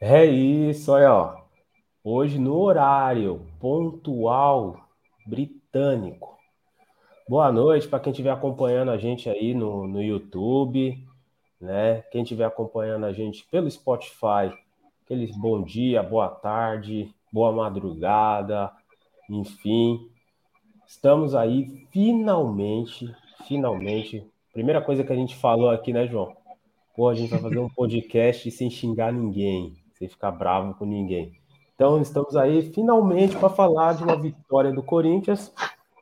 É isso, olha, ó. Hoje no horário pontual britânico. Boa noite para quem estiver acompanhando a gente aí no, no YouTube, né? Quem estiver acompanhando a gente pelo Spotify, aqueles bom dia, boa tarde, boa madrugada, enfim. Estamos aí finalmente, finalmente. Primeira coisa que a gente falou aqui, né, João? Pô, a gente vai fazer um podcast sem xingar ninguém sem ficar bravo com ninguém. Então, estamos aí finalmente para falar de uma vitória do Corinthians.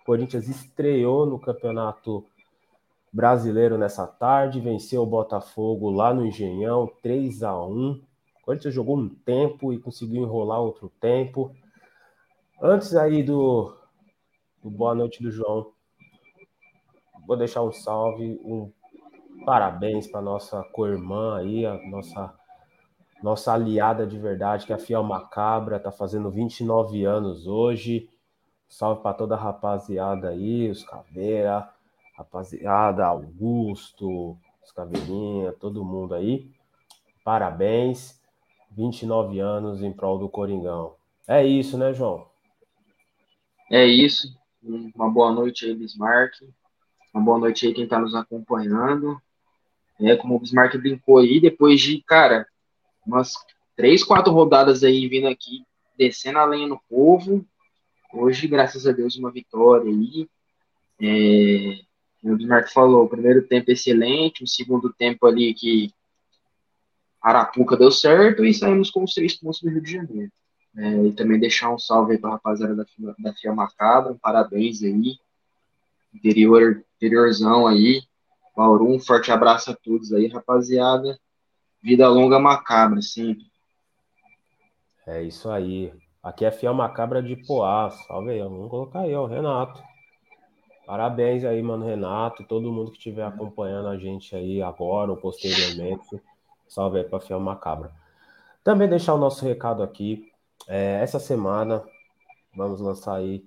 O Corinthians estreou no Campeonato Brasileiro nessa tarde, venceu o Botafogo lá no Engenhão, 3 a 1 O Corinthians jogou um tempo e conseguiu enrolar outro tempo. Antes aí do, do boa noite do João, vou deixar um salve, um parabéns para nossa co-irmã aí, a nossa nossa aliada de verdade, que é a Fiel Macabra, tá fazendo 29 anos hoje. Salve para toda a rapaziada aí, os Caveira, rapaziada, Augusto, os Caveirinha, todo mundo aí. Parabéns, 29 anos em prol do Coringão. É isso, né, João? É isso. Uma boa noite aí, Bismarck. Uma boa noite aí quem está nos acompanhando. É, como o Bismarck brincou aí, depois de, cara, umas três, quatro rodadas aí vindo aqui, descendo a lenha no povo. Hoje, graças a Deus, uma vitória aí. É, o Bismarck falou, primeiro tempo excelente, o segundo tempo ali que Arapuca deu certo e saímos com os três pontos do Rio de Janeiro. É, e também deixar um salve aí para a rapaziada da, da Fia Macabra, um parabéns aí. Interior, interiorzão aí. Bauru, um forte abraço a todos aí, rapaziada. Vida longa macabra, sempre. É isso aí. Aqui é Fiel Macabra de Poá. Salve aí, vamos colocar aí, ó, Renato. Parabéns aí, mano, Renato, todo mundo que estiver acompanhando a gente aí agora ou posteriormente. Salve aí para Fiel Macabra. Também deixar o nosso recado aqui. É, essa semana vamos lançar aí.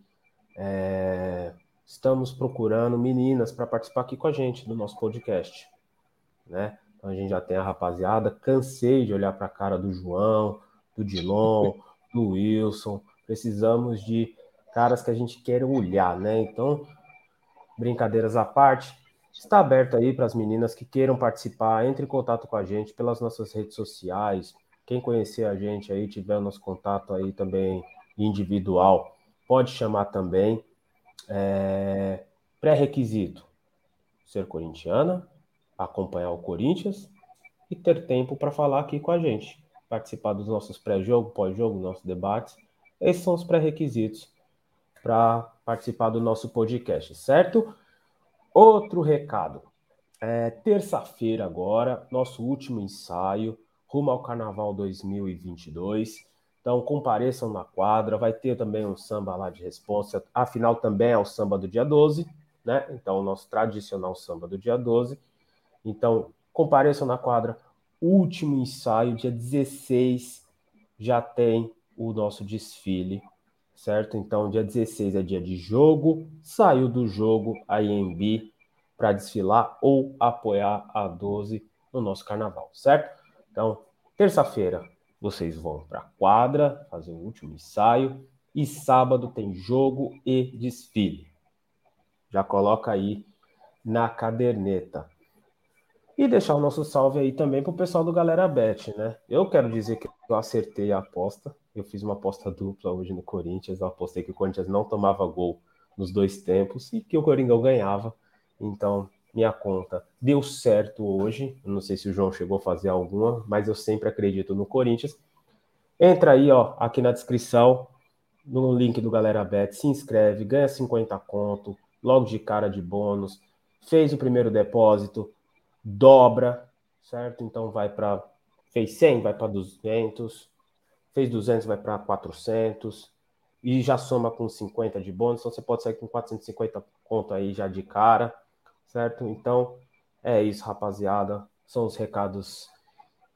É, estamos procurando meninas para participar aqui com a gente do nosso podcast, né? Então a gente já tem a rapaziada. Cansei de olhar para a cara do João, do Dilon, do Wilson. Precisamos de caras que a gente quer olhar, né? Então, brincadeiras à parte, está aberto aí para as meninas que queiram participar. Entre em contato com a gente pelas nossas redes sociais. Quem conhecer a gente aí, tiver o nosso contato aí também individual, pode chamar também. É... Pré-requisito: ser corintiana, acompanhar o Corinthians e ter tempo para falar aqui com a gente, participar dos nossos pré-jogo, pós-jogo, nossos debates. Esses são os pré-requisitos para participar do nosso podcast, certo? Outro recado. É, Terça-feira agora, nosso último ensaio, rumo ao Carnaval 2022. Então compareçam na quadra, vai ter também um samba lá de resposta, afinal também é o samba do dia 12, né? Então o nosso tradicional samba do dia 12. Então, compareçam na quadra. Último ensaio, dia 16, já tem o nosso desfile, certo? Então, dia 16 é dia de jogo. Saiu do jogo a IMB para desfilar ou apoiar a 12 no nosso carnaval, certo? Então, terça-feira vocês vão para a quadra fazer o último ensaio e sábado tem jogo e desfile. Já coloca aí na caderneta. E deixar o nosso salve aí também para o pessoal do Galera Bet, né? Eu quero dizer que eu acertei a aposta. Eu fiz uma aposta dupla hoje no Corinthians. Eu apostei que o Corinthians não tomava gol nos dois tempos e que o Coringão ganhava. Então, minha conta deu certo hoje. Não sei se o João chegou a fazer alguma, mas eu sempre acredito no Corinthians. Entra aí, ó, aqui na descrição, no link do Galera Bet, se inscreve, ganha 50 conto, logo de cara de bônus. Fez o primeiro depósito, dobra, certo? Então vai para fez 100, vai para 200, fez 200, vai para 400 e já soma com 50 de bônus, então você pode sair com 450 conto aí já de cara, certo? Então é isso, rapaziada. São os recados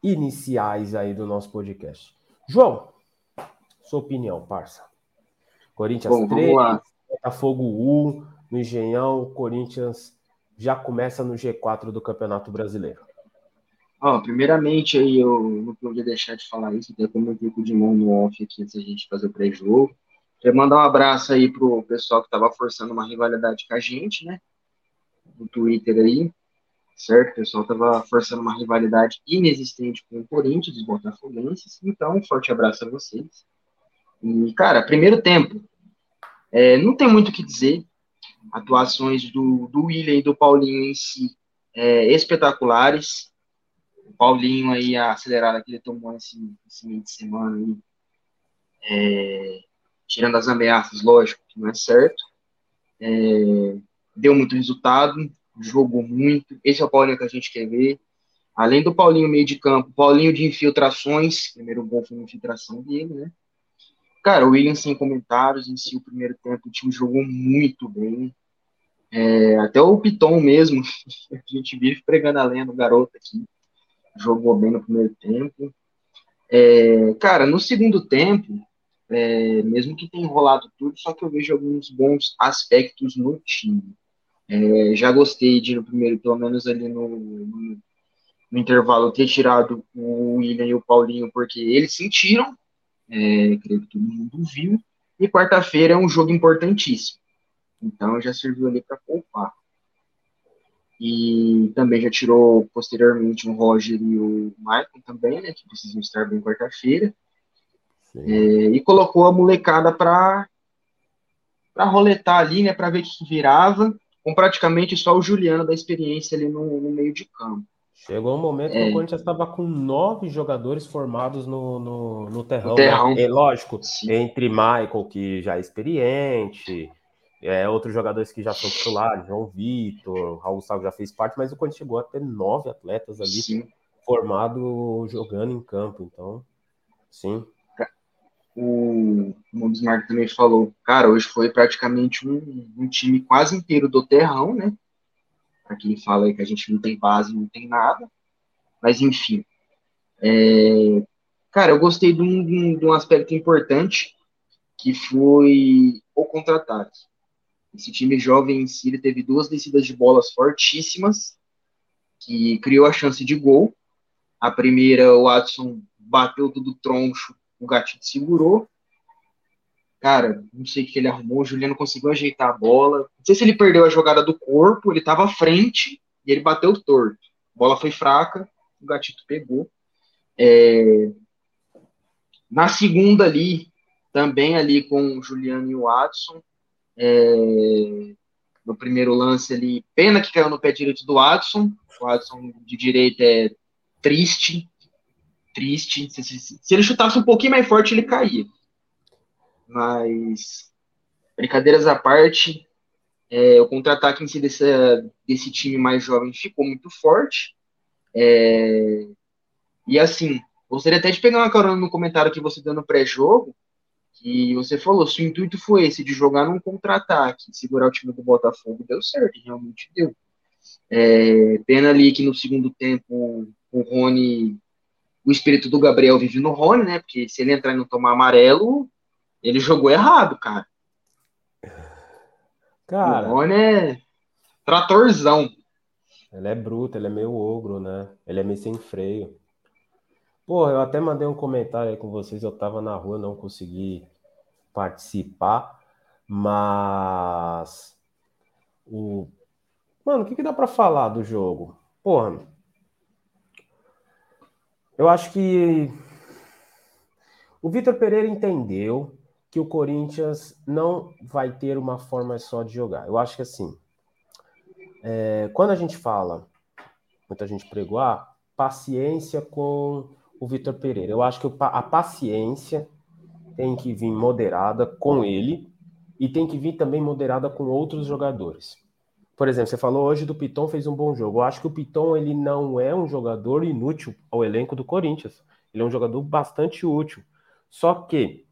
iniciais aí do nosso podcast. João, sua opinião, parça. Corinthians Bom, 3, Botafogo 1, no Engenhão, Corinthians já começa no G4 do Campeonato Brasileiro. Primeiramente aí eu não podia deixar de falar isso, até como eu fico de mão no off aqui antes da gente fazer o pré-jogo. Queria mandar um abraço aí pro pessoal que tava forçando uma rivalidade com a gente, né? No Twitter aí, certo? O pessoal tava forçando uma rivalidade inexistente com o Corinthians, os Botafoguenses. Então, um forte abraço a vocês. E, cara, primeiro tempo. É, não tem muito o que dizer. Atuações do, do William e do Paulinho em si é, espetaculares. O Paulinho aí, a acelerada que ele tomou esse, esse meio de semana aí, é, tirando as ameaças, lógico, que não é certo. É, deu muito resultado, jogou muito. Esse é o Paulinho que a gente quer ver. Além do Paulinho meio de campo, Paulinho de infiltrações, primeiro gol foi uma infiltração dele, né? Cara, o William sem comentários, em si o primeiro tempo o time jogou muito bem. É, até o Piton mesmo, a gente vive pregando a lenha no garoto aqui, jogou bem no primeiro tempo. É, cara, no segundo tempo, é, mesmo que tenha enrolado tudo, só que eu vejo alguns bons aspectos no time. É, já gostei de, no primeiro, pelo menos ali no, no, no, intervalo, ter tirado o William e o Paulinho, porque eles sentiram, é, creio que todo mundo viu, e quarta-feira é um jogo importantíssimo. Então já serviu ali para poupar. E também já tirou posteriormente o Roger e o Michael também, né, que precisam estar bem quarta-feira. É, e colocou a molecada para para roletar ali, né, para ver o que virava, com praticamente só o Juliano da experiência ali no, no meio de campo. Chegou um momento é. que o Corinthians estava com nove jogadores formados no, no, no terrão. Terrão. Né? É lógico, Sim. entre Michael, que já é experiente, é, outros jogadores que já são titulares, João Vitor, Raul Salvo já fez parte, mas o Corinthians chegou a ter nove atletas ali sim. formados jogando em campo. Então, sim o, o Bismarck também falou, cara, hoje foi praticamente um, um time quase inteiro do terrão, né? Para quem fala aí que a gente não tem base, não tem nada. Mas, enfim. É, cara, eu gostei de um, de um aspecto importante, que foi o contra-ataque. Esse time jovem em si, teve duas descidas de bolas fortíssimas, que criou a chance de gol. A primeira, o Watson bateu tudo troncho o Gatito segurou. Cara, não sei o que ele arrumou, o Juliano conseguiu ajeitar a bola. Não sei se ele perdeu a jogada do corpo, ele estava à frente e ele bateu torto. A bola foi fraca, o Gatito pegou. É... Na segunda ali, também ali com o Juliano e o Watson, é... no primeiro lance ali, pena que caiu no pé direito do Watson. O Watson de direita é triste, triste. Se, se, se, ele chutasse um pouquinho mais forte, ele caía. Mas, brincadeiras à parte, é, o contra-ataque em si desse, desse time mais jovem ficou muito forte. É, e assim, gostaria até de pegar uma carona no comentário que você deu no pré-jogo, que você falou, se o intuito foi esse, de jogar num contra-ataque, segurar o time do Botafogo, deu certo, realmente deu. É, pena ali que no segundo tempo o Rony o espírito do Gabriel vive no Rony, né? Porque se ele entrar e não tomar amarelo, ele jogou errado, cara. Cara. O Rony é tratorzão. Ele é bruto, ele é meio ogro, né? Ele é meio sem freio. Porra, eu até mandei um comentário aí com vocês. Eu tava na rua, não consegui participar, mas o mano, o que, que dá para falar do jogo? Porra, eu acho que o Vitor Pereira entendeu que o Corinthians não vai ter uma forma só de jogar. Eu acho que assim, é, quando a gente fala, muita gente pregou, ah, paciência com o Vitor Pereira. Eu acho que a paciência tem que vir moderada com ele e tem que vir também moderada com outros jogadores. Por exemplo, você falou hoje do Piton fez um bom jogo. Eu acho que o Piton ele não é um jogador inútil ao elenco do Corinthians. Ele é um jogador bastante útil. Só que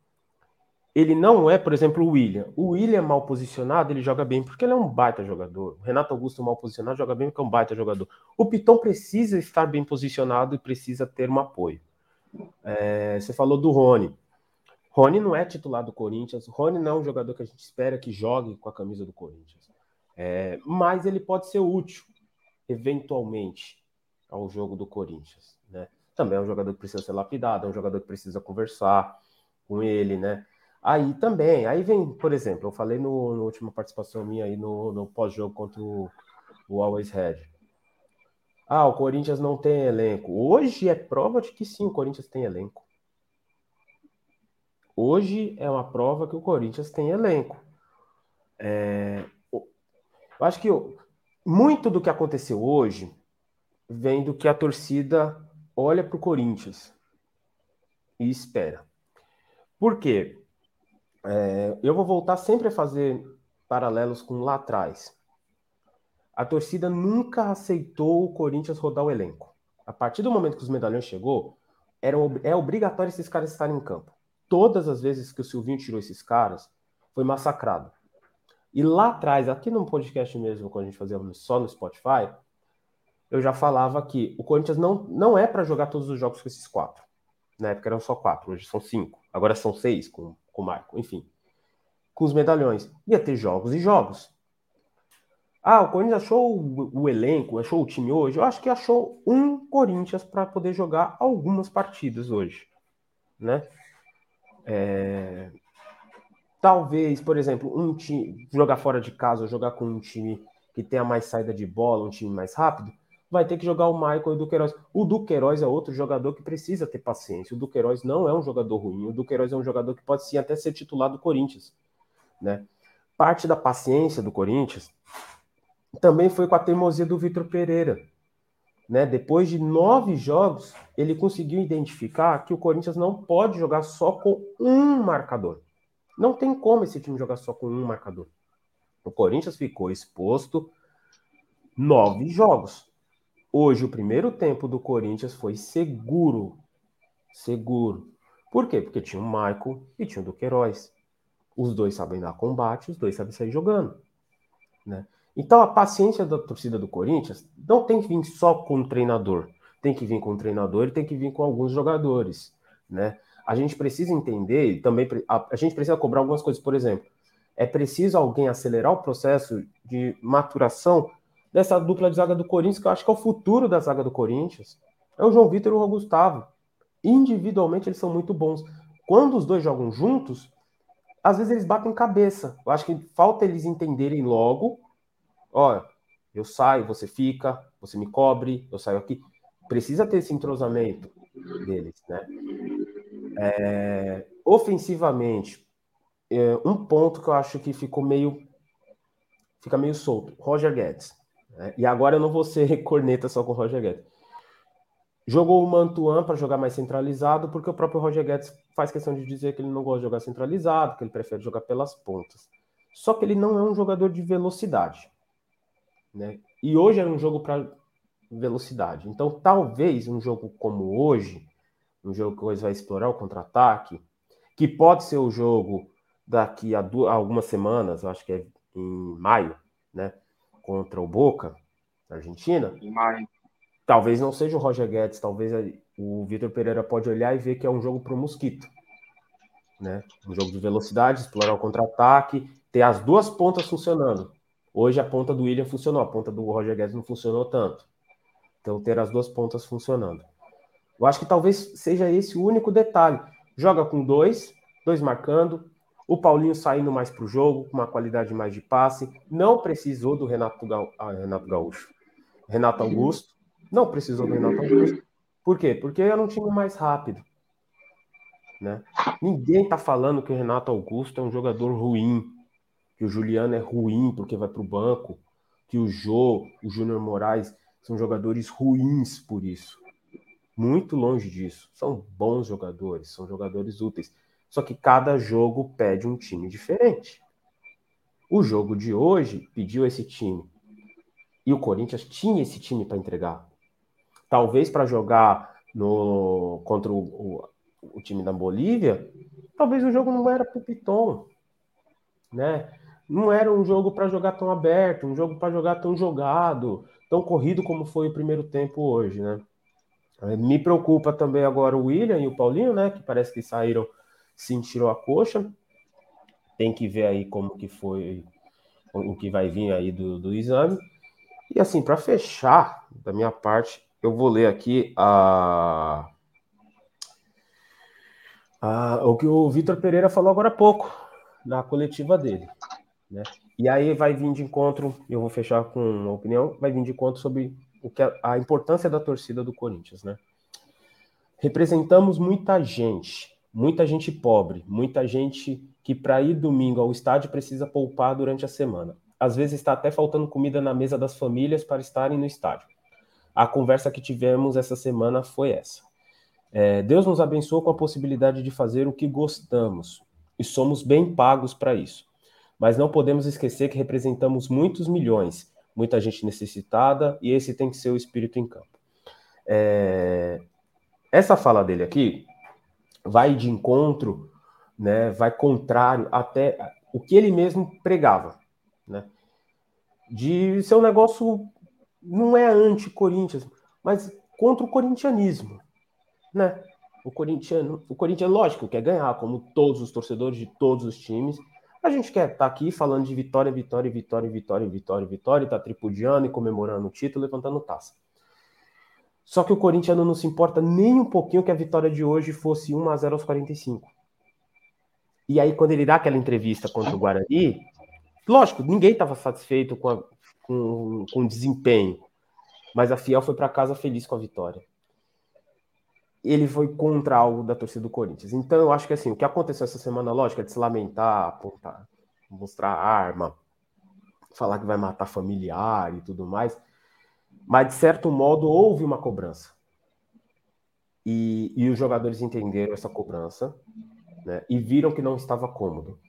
ele não é, por exemplo, o William. O William mal posicionado, ele joga bem porque ele é um baita jogador. O Renato Augusto mal posicionado joga bem porque é um baita jogador. O Piton precisa estar bem posicionado e precisa ter um apoio. É, você falou do Rony. Rony não é titular do Corinthians. Rony não é um jogador que a gente espera que jogue com a camisa do Corinthians. É, mas ele pode ser útil, eventualmente. ao jogo do Corinthians, né? Também é um jogador que precisa ser lapidado, é um jogador que precisa conversar com ele, né? Aí também, aí vem, por exemplo, eu falei no, no última participação minha aí no, no pós-jogo contra o, o Always Red. Ah, o Corinthians não tem elenco. Hoje é prova de que sim, o Corinthians tem elenco. Hoje é uma prova que o Corinthians tem elenco. É, eu acho que muito do que aconteceu hoje vem do que a torcida olha para o Corinthians e espera. Por quê? É, eu vou voltar sempre a fazer paralelos com lá atrás. A torcida nunca aceitou o Corinthians rodar o elenco. A partir do momento que os medalhões chegou, era, é obrigatório esses caras estarem em campo. Todas as vezes que o Silvinho tirou esses caras, foi massacrado. E lá atrás, aqui no podcast mesmo, quando a gente fazia só no Spotify, eu já falava que o Corinthians não, não é para jogar todos os jogos com esses quatro. Na época eram só quatro, hoje são cinco. Agora são seis com, com o Marco, enfim. Com os medalhões. Ia ter jogos e jogos. Ah, o Corinthians achou o, o elenco, achou o time hoje? Eu acho que achou um Corinthians para poder jogar algumas partidas hoje. Né? É, Talvez, por exemplo, um time jogar fora de casa, jogar com um time que tenha mais saída de bola, um time mais rápido, vai ter que jogar o Michael e o Duqueiroz. O Duqueiroz é outro jogador que precisa ter paciência. O Duqueiroz não é um jogador ruim. O Duqueiroz é um jogador que pode sim até ser titular do Corinthians, né? Parte da paciência do Corinthians também foi com a teimosia do Vitor Pereira. Né? Depois de nove jogos, ele conseguiu identificar que o Corinthians não pode jogar só com um marcador. Não tem como esse time jogar só com um marcador. O Corinthians ficou exposto nove jogos. Hoje, o primeiro tempo do Corinthians foi seguro. Seguro. Por quê? Porque tinha o Michael e tinha o Duqueiroz. Os dois sabem dar combate, os dois sabem sair jogando. Né? Então, a paciência da torcida do Corinthians não tem que vir só com o treinador. Tem que vir com o treinador e tem que vir com alguns jogadores. Né? a gente precisa entender, e também a, a gente precisa cobrar algumas coisas. Por exemplo, é preciso alguém acelerar o processo de maturação dessa dupla de zaga do Corinthians, que eu acho que é o futuro da zaga do Corinthians. É o João Vitor e o Gustavo. Individualmente eles são muito bons. Quando os dois jogam juntos, às vezes eles batem cabeça. Eu acho que falta eles entenderem logo. Olha, eu saio, você fica, você me cobre, eu saio aqui. Precisa ter esse entrosamento deles, né? É, ofensivamente, é, um ponto que eu acho que ficou meio fica meio solto, Roger Guedes. Né? E agora eu não vou ser corneta só com o Roger Guedes. Jogou o Mantuan para jogar mais centralizado, porque o próprio Roger Guedes faz questão de dizer que ele não gosta de jogar centralizado, que ele prefere jogar pelas pontas. Só que ele não é um jogador de velocidade. Né? E hoje é um jogo para velocidade. Então, talvez um jogo como hoje, um jogo que hoje vai explorar o contra-ataque, que pode ser o jogo daqui a, duas, a algumas semanas, acho que é em maio, né? Contra o Boca, na Argentina. Maio. Talvez não seja o Roger Guedes, talvez o Vitor Pereira pode olhar e ver que é um jogo para o Mosquito. Né? Um jogo de velocidade, explorar o contra-ataque, ter as duas pontas funcionando. Hoje a ponta do William funcionou, a ponta do Roger Guedes não funcionou tanto. Então ter as duas pontas funcionando. Eu acho que talvez seja esse o único detalhe. Joga com dois, dois marcando, o Paulinho saindo mais para o jogo, com uma qualidade mais de passe. Não precisou do Renato, Ga... ah, Renato Gaúcho. Renato Augusto. Não precisou do Renato Augusto. Por quê? Porque era um time mais rápido. Né? Ninguém está falando que o Renato Augusto é um jogador ruim, que o Juliano é ruim porque vai para o banco, que o Jô, o Júnior Moraes são jogadores ruins por isso. Muito longe disso. São bons jogadores, são jogadores úteis. Só que cada jogo pede um time diferente. O jogo de hoje pediu esse time. E o Corinthians tinha esse time para entregar. Talvez para jogar no contra o, o, o, time da Bolívia, talvez o jogo não era para o Piton, né? Não era um jogo para jogar tão aberto, um jogo para jogar tão jogado, tão corrido como foi o primeiro tempo hoje, né? Me preocupa também agora o William e o Paulinho, né? Que parece que saíram, sentiram a coxa. Tem que ver aí como que foi, o que vai vir aí do, do exame. E assim, para fechar, da minha parte, eu vou ler aqui a, a o que o Vitor Pereira falou agora há pouco, na coletiva dele. Né? E aí vai vir de encontro, eu vou fechar com uma opinião, vai vir de encontro sobre o que a, a importância da torcida do Corinthians. Né? Representamos muita gente, muita gente pobre, muita gente que para ir domingo ao estádio precisa poupar durante a semana. Às vezes está até faltando comida na mesa das famílias para estarem no estádio. A conversa que tivemos essa semana foi essa. É, Deus nos abençoou com a possibilidade de fazer o que gostamos e somos bem pagos para isso. Mas não podemos esquecer que representamos muitos milhões, muita gente necessitada e esse tem que ser o espírito em campo. É, essa fala dele aqui vai de encontro né, vai contrário até o que ele mesmo pregava, né? De ser um negócio não é anti-Corinthians, mas contra o corintianismo, né? O corintiano, o corintiano, lógico, quer ganhar, como todos os torcedores de todos os times. A gente quer estar tá aqui falando de vitória, vitória, vitória, vitória, vitória, vitória, tá tripudiando e comemorando o título, levantando taça. Só que o corintiano não se importa nem um pouquinho que a vitória de hoje fosse 1 a 0 aos 45. E aí, quando ele dá aquela entrevista contra o Guarani, lógico, ninguém estava satisfeito com, a, com, com o desempenho, mas a Fiel foi para casa feliz com a vitória. Ele foi contra algo da torcida do Corinthians. Então, eu acho que assim, o que aconteceu essa semana, lógico, é de se lamentar, apontar, mostrar arma, falar que vai matar familiar e tudo mais. Mas, de certo modo, houve uma cobrança. E, e os jogadores entenderam essa cobrança né, e viram que não estava cômodo.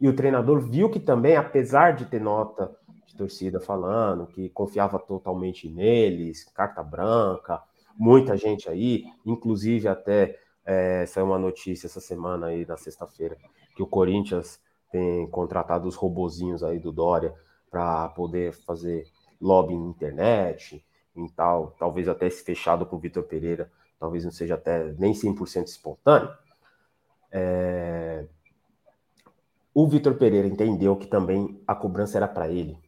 E o treinador viu que também, apesar de ter nota de torcida falando que confiava totalmente neles, carta branca, muita gente aí, inclusive até é, saiu uma notícia essa semana aí, na sexta-feira, que o Corinthians tem contratado os robozinhos aí do Dória para poder fazer lobby na internet e tal, talvez até esse fechado com o Vitor Pereira, talvez não seja até nem 100% espontâneo, é... O Vitor Pereira entendeu que também a cobrança era para ele.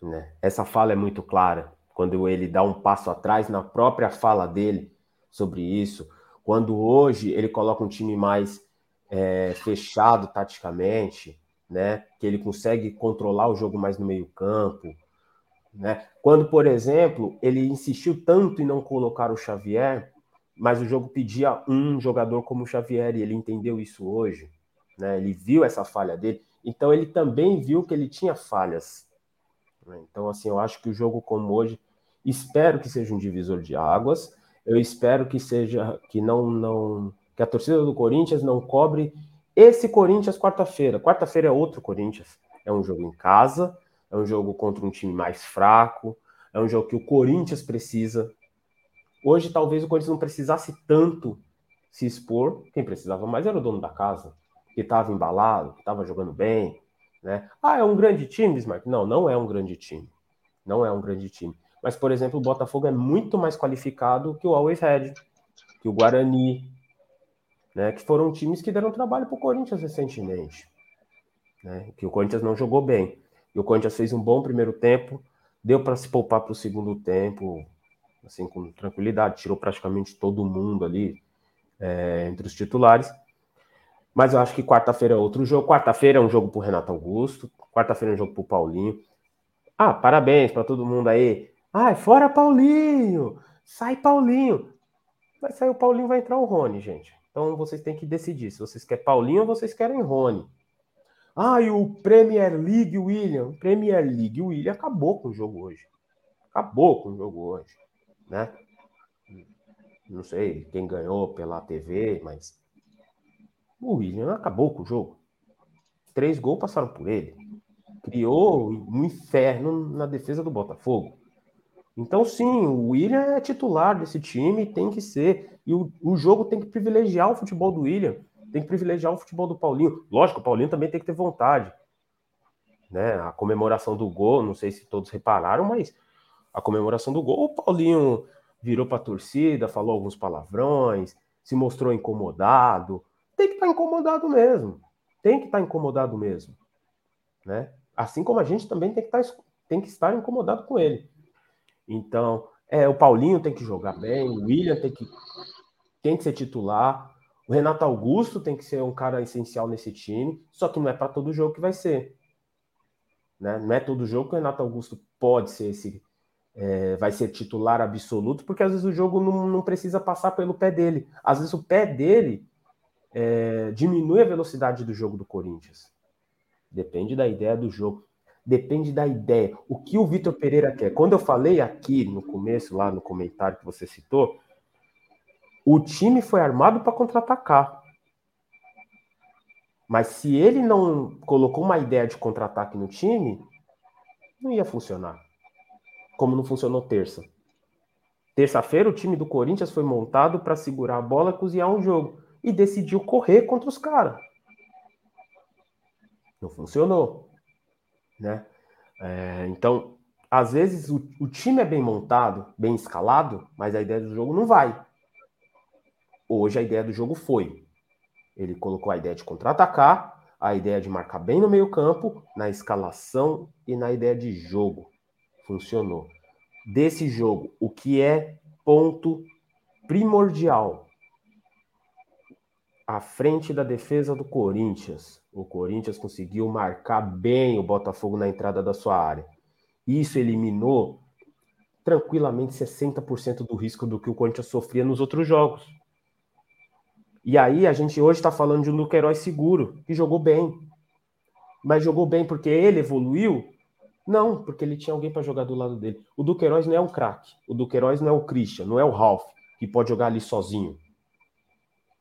Né? Essa fala é muito clara. Quando ele dá um passo atrás na própria fala dele sobre isso. Quando hoje ele coloca um time mais é, fechado taticamente, né? que ele consegue controlar o jogo mais no meio-campo. Né? Quando, por exemplo, ele insistiu tanto em não colocar o Xavier, mas o jogo pedia um jogador como o Xavier e ele entendeu isso hoje, né? Ele viu essa falha dele, então ele também viu que ele tinha falhas. Né? Então, assim, eu acho que o jogo como hoje, espero que seja um divisor de águas. Eu espero que seja que não não que a torcida do Corinthians não cobre esse Corinthians quarta-feira. Quarta-feira é outro Corinthians. É um jogo em casa, é um jogo contra um time mais fraco, é um jogo que o Corinthians precisa Hoje, talvez o Corinthians não precisasse tanto se expor. Quem precisava mais era o dono da casa, que estava embalado, que estava jogando bem. Né? Ah, é um grande time, Bismarck? Não, não é um grande time. Não é um grande time. Mas, por exemplo, o Botafogo é muito mais qualificado que o Always Red, que o Guarani, né? que foram times que deram trabalho para o Corinthians recentemente. Né? Que o Corinthians não jogou bem. E o Corinthians fez um bom primeiro tempo, deu para se poupar para o segundo tempo, assim, com tranquilidade, tirou praticamente todo mundo ali é, entre os titulares. Mas eu acho que quarta-feira é outro jogo. Quarta-feira é um jogo para Renato Augusto, quarta-feira é um jogo para o Paulinho. Ah, parabéns para todo mundo aí. Ai, fora Paulinho! Sai Paulinho! Vai sair o Paulinho, vai entrar o Rony, gente. Então vocês têm que decidir se vocês querem Paulinho ou vocês querem Rony. Ah, e o Premier League William. Premier League William acabou com o jogo hoje. Acabou com o jogo hoje né? Não sei quem ganhou pela TV, mas o William acabou com o jogo. Três gols passaram por ele. Criou um inferno na defesa do Botafogo. Então, sim, o William é titular desse time, tem que ser. E o, o jogo tem que privilegiar o futebol do William, tem que privilegiar o futebol do Paulinho. Lógico, o Paulinho também tem que ter vontade. Né? A comemoração do gol, não sei se todos repararam, mas a comemoração do gol, o Paulinho virou para a torcida, falou alguns palavrões, se mostrou incomodado. Tem que estar tá incomodado mesmo. Tem que estar tá incomodado mesmo. Né? Assim como a gente também tem que, tá tem que estar incomodado com ele. Então, É, o Paulinho tem que jogar bem, o William tem que, tem que ser titular, o Renato Augusto tem que ser um cara essencial nesse time, só que não é para todo jogo que vai ser. Né? Não é todo jogo que o Renato Augusto pode ser esse, é, vai ser titular absoluto, porque às vezes o jogo não, não precisa passar pelo pé dele. Às vezes o pé dele é, diminui a velocidade do jogo do Corinthians. Depende da ideia do jogo. Depende da ideia. O que o Vitor Pereira quer. Quando eu falei aqui no começo, lá no comentário que você citou, o time foi armado para contra-atacar. Mas se ele não colocou uma ideia de contra-ataque no time, não ia funcionar. Como não funcionou terça. Terça-feira, o time do Corinthians foi montado para segurar a bola e cozinhar um jogo. E decidiu correr contra os caras. Não funcionou. Né? É, então, às vezes, o, o time é bem montado, bem escalado, mas a ideia do jogo não vai. Hoje a ideia do jogo foi. Ele colocou a ideia de contra-atacar, a ideia de marcar bem no meio-campo, na escalação e na ideia de jogo. Funcionou. Desse jogo, o que é ponto primordial? À frente da defesa do Corinthians. O Corinthians conseguiu marcar bem o Botafogo na entrada da sua área. Isso eliminou tranquilamente 60% do risco do que o Corinthians sofria nos outros jogos. E aí a gente hoje está falando de um Duqueiroz seguro, que jogou bem. Mas jogou bem porque ele evoluiu? Não, porque ele tinha alguém para jogar do lado dele. O Duqueiroz não é um craque. O Duqueiroz não é o Christian, não é o Ralph, que pode jogar ali sozinho.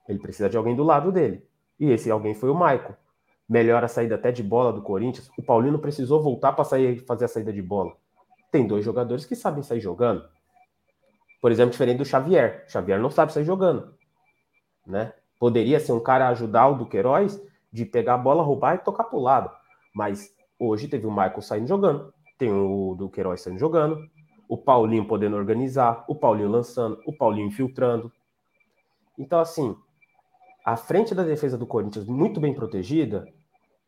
Ele precisa de alguém do lado dele. E esse alguém foi o Maicon. Melhora a saída até de bola do Corinthians. O Paulino precisou voltar para sair fazer a saída de bola. Tem dois jogadores que sabem sair jogando. Por exemplo, diferente do Xavier. O Xavier não sabe sair jogando né? Poderia ser um cara ajudar o Duqueiroz de pegar a bola, roubar e tocar para o lado. Mas hoje teve o Michael saindo jogando, tem o Duqueiroz saindo jogando, o Paulinho podendo organizar, o Paulinho lançando, o Paulinho infiltrando. Então, assim, a frente da defesa do Corinthians muito bem protegida,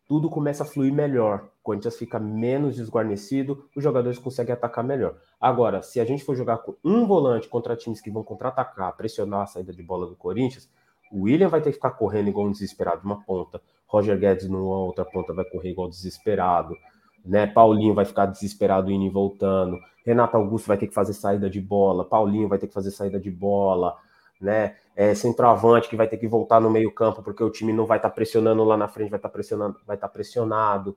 tudo começa a fluir melhor. O Corinthians fica menos desguarnecido, os jogadores conseguem atacar melhor. Agora, se a gente for jogar com um volante contra times que vão contra-atacar, pressionar a saída de bola do Corinthians, o William vai ter que ficar correndo igual um desesperado de uma ponta. Roger Guedes numa outra ponta vai correr igual desesperado. Né? Paulinho vai ficar desesperado indo e voltando. Renato Augusto vai ter que fazer saída de bola. Paulinho vai ter que fazer saída de bola. Né? É, centroavante que vai ter que voltar no meio campo porque o time não vai estar tá pressionando lá na frente, vai estar tá pressionando, vai estar tá pressionado.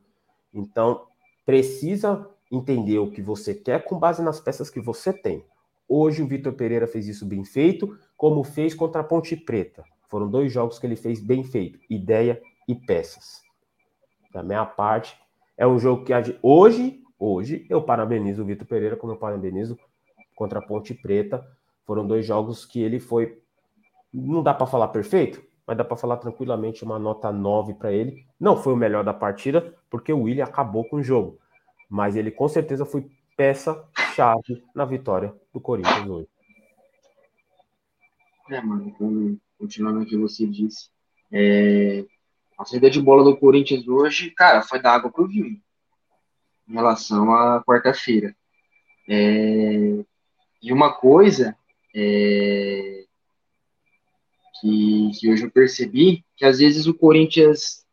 Então precisa entender o que você quer com base nas peças que você tem. Hoje o Vitor Pereira fez isso bem feito, como fez contra a Ponte Preta. Foram dois jogos que ele fez bem feito, ideia e peças. Da minha parte, é um jogo que hoje, hoje eu parabenizo o Vitor Pereira como eu parabenizo contra a Ponte Preta. Foram dois jogos que ele foi não dá para falar perfeito, mas dá para falar tranquilamente uma nota 9 para ele. Não foi o melhor da partida, porque o William acabou com o jogo, mas ele com certeza foi peça chave na vitória do Corinthians hoje. É, mano, continuando o que você disse, é, a saída de bola do Corinthians hoje, cara, foi da água pro vinho em relação à quarta-feira. É, e uma coisa é, que, que hoje eu percebi, que às vezes o Corinthians,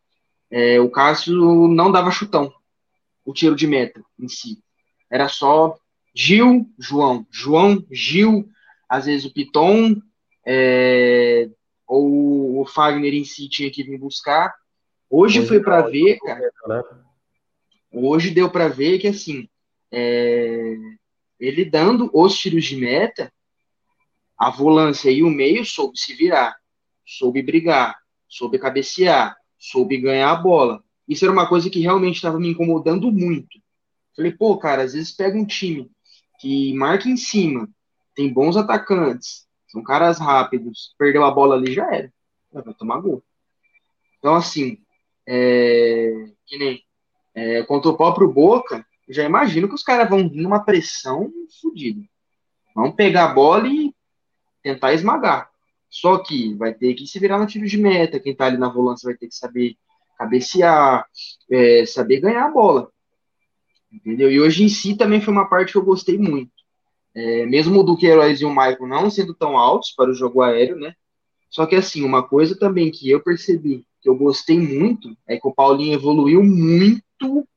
é, o Cássio não dava chutão, o tiro de meta em si. Era só Gil, João, João, Gil, às vezes o Piton, é, ou o Fagner em si tinha que vir buscar. Hoje, hoje foi para ver, cara. Né? Hoje deu para ver que assim, é, ele dando os tiros de meta, a volância e o meio soube se virar, soube brigar, soube cabecear, soube ganhar a bola. Isso era uma coisa que realmente estava me incomodando muito. Falei, pô, cara, às vezes pega um time que marca em cima, tem bons atacantes, são caras rápidos. Perdeu a bola ali, já era. Vai tomar gol. Então, assim, é, que nem é, contra o próprio Boca, já imagino que os caras vão vir numa pressão fodida. Vão pegar a bola e tentar esmagar. Só que vai ter que se virar no tiro de meta. Quem tá ali na volância vai ter que saber cabecear, é, saber ganhar a bola. Entendeu? E hoje em si também foi uma parte que eu gostei muito. É, mesmo o Duqueiroz e o Michael não sendo tão altos para o jogo aéreo, né? Só que assim, uma coisa também que eu percebi, que eu gostei muito, é que o Paulinho evoluiu muito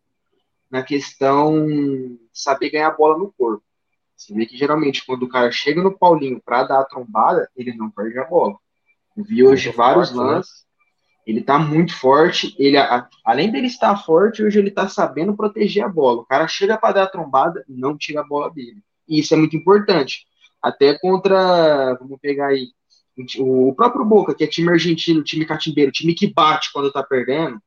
na questão de saber ganhar a bola no corpo. Você vê que geralmente quando o cara chega no Paulinho para dar a trombada, ele não perde a bola. Eu vi hoje muito vários forte, né? lances. Né? Ele tá muito forte. Ele, a, além dele estar forte, hoje ele tá sabendo proteger a bola. O cara chega para dar a trombada não tira a bola dele. E isso é muito importante. Até contra, vamos pegar aí, o próprio Boca, que é time argentino, time catimbeiro, time que bate quando tá perdendo.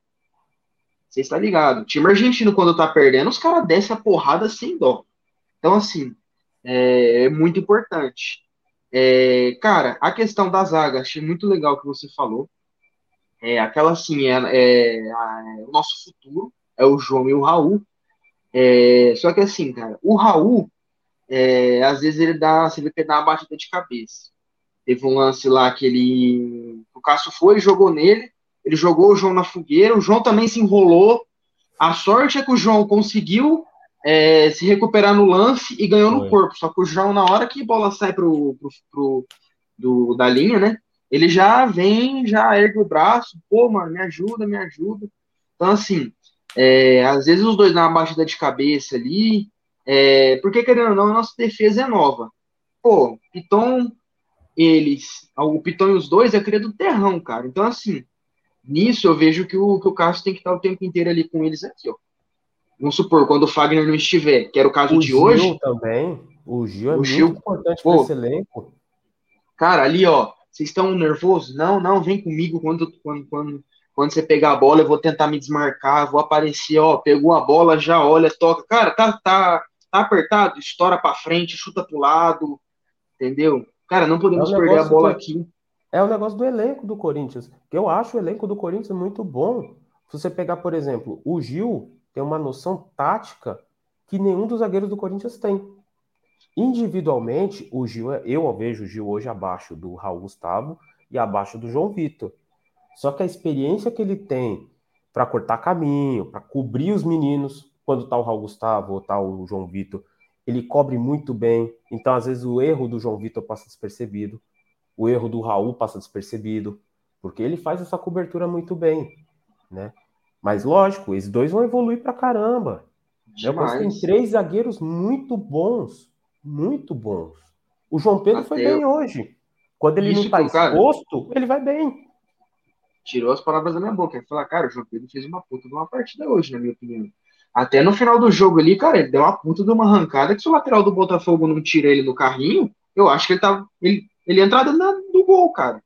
Você está ligado? time argentino, quando tá perdendo, os caras descem a porrada sem dó. Então, assim, é, é muito importante. É, cara, a questão da zaga, achei muito legal que você falou. É, aquela assim, é, é, é, o nosso futuro, é o João e o Raul. É, só que assim, cara, o Raul, é, às vezes ele dá, você vê que ele dá uma batida de cabeça. Teve um lance lá que ele. O Cássio foi, jogou nele, ele jogou o João na fogueira, o João também se enrolou. A sorte é que o João conseguiu é, se recuperar no lance e ganhou no corpo. Só que o João, na hora que a bola sai pro, pro, pro do, da linha, né? Ele já vem, já ergue o braço, pô, mano, me ajuda, me ajuda. Então, assim, é, às vezes os dois dão uma batida de cabeça ali, é, porque, querendo ou não, a nossa defesa é nova. Pô, Piton eles, o Piton e os dois é cria do terrão, cara. Então, assim, nisso eu vejo que o, que o Cássio tem que estar o tempo inteiro ali com eles aqui, ó. Vamos supor, quando o Fagner não estiver, que era o caso o de Gil hoje. também. O Gil é o muito Gil, importante para esse elenco. Cara, ali, ó, vocês estão nervosos? Não, não, vem comigo quando, quando, quando, quando você pegar a bola, eu vou tentar me desmarcar, vou aparecer, ó, pegou a bola, já olha, toca. Cara, tá, tá, tá apertado, estoura para frente, chuta pro lado, entendeu? Cara, não podemos é um perder a bola aqui. É o negócio do elenco do Corinthians. Que eu acho o elenco do Corinthians muito bom. Se você pegar, por exemplo, o Gil tem uma noção tática que nenhum dos zagueiros do Corinthians tem. Individualmente, o Gil, é, eu vejo o Gil hoje abaixo do Raul Gustavo e abaixo do João Vitor. Só que a experiência que ele tem para cortar caminho, para cobrir os meninos, quando tá o Raul Gustavo ou tá o João Vitor, ele cobre muito bem. Então, às vezes, o erro do João Vitor passa despercebido, o erro do Raul passa despercebido, porque ele faz essa cobertura muito bem, né? Mas, lógico, esses dois vão evoluir pra caramba. Demais. tem três zagueiros muito bons, muito bons. O João Pedro Até foi bem hoje. Quando ele Isso não tá exposto, cara, ele vai bem. Tirou as palavras da minha boca. Ele falou, cara, o João Pedro fez uma puta de uma partida hoje, na minha opinião. Até no final do jogo ali, cara, ele deu uma puta de uma arrancada que se o lateral do Botafogo não tira ele no carrinho, eu acho que ele tava. Ele, ele ia entrar na, do gol, cara.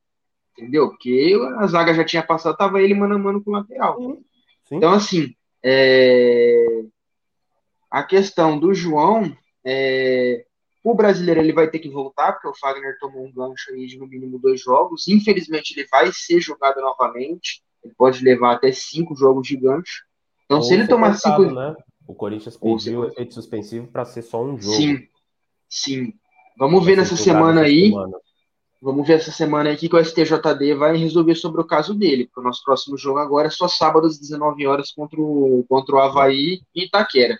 Entendeu? Porque a zaga já tinha passado, tava ele mano a mano com o lateral. Sim. Então, assim, é... a questão do João, é... o brasileiro ele vai ter que voltar, porque o Fagner tomou um gancho aí de no mínimo dois jogos. Infelizmente, ele vai ser jogado novamente. Ele pode levar até cinco jogos de gancho. Então, Ou se ele tomar cinco. Né? O Corinthians pediu efeito suspensivo para ser só um jogo. Sim, sim. Vamos ver nessa semana aí. Semana. Vamos ver essa semana aí que o STJD vai resolver sobre o caso dele, porque o nosso próximo jogo agora é só sábado às 19 horas contra o, contra o Havaí e Itaquera.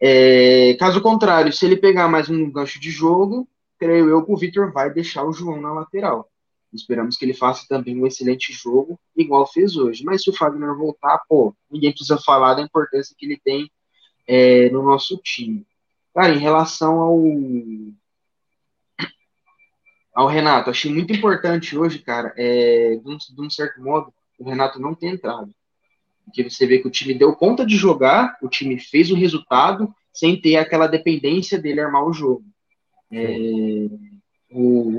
É, caso contrário, se ele pegar mais um gancho de jogo, creio eu que o Victor vai deixar o João na lateral. Esperamos que ele faça também um excelente jogo, igual fez hoje. Mas se o Fagner voltar, pô, ninguém precisa falar da importância que ele tem é, no nosso time. Cara, em relação ao, ao Renato, achei muito importante hoje, cara, é, de, um, de um certo modo, o Renato não ter entrado. Porque você vê que o time deu conta de jogar, o time fez o resultado, sem ter aquela dependência dele armar o jogo. É,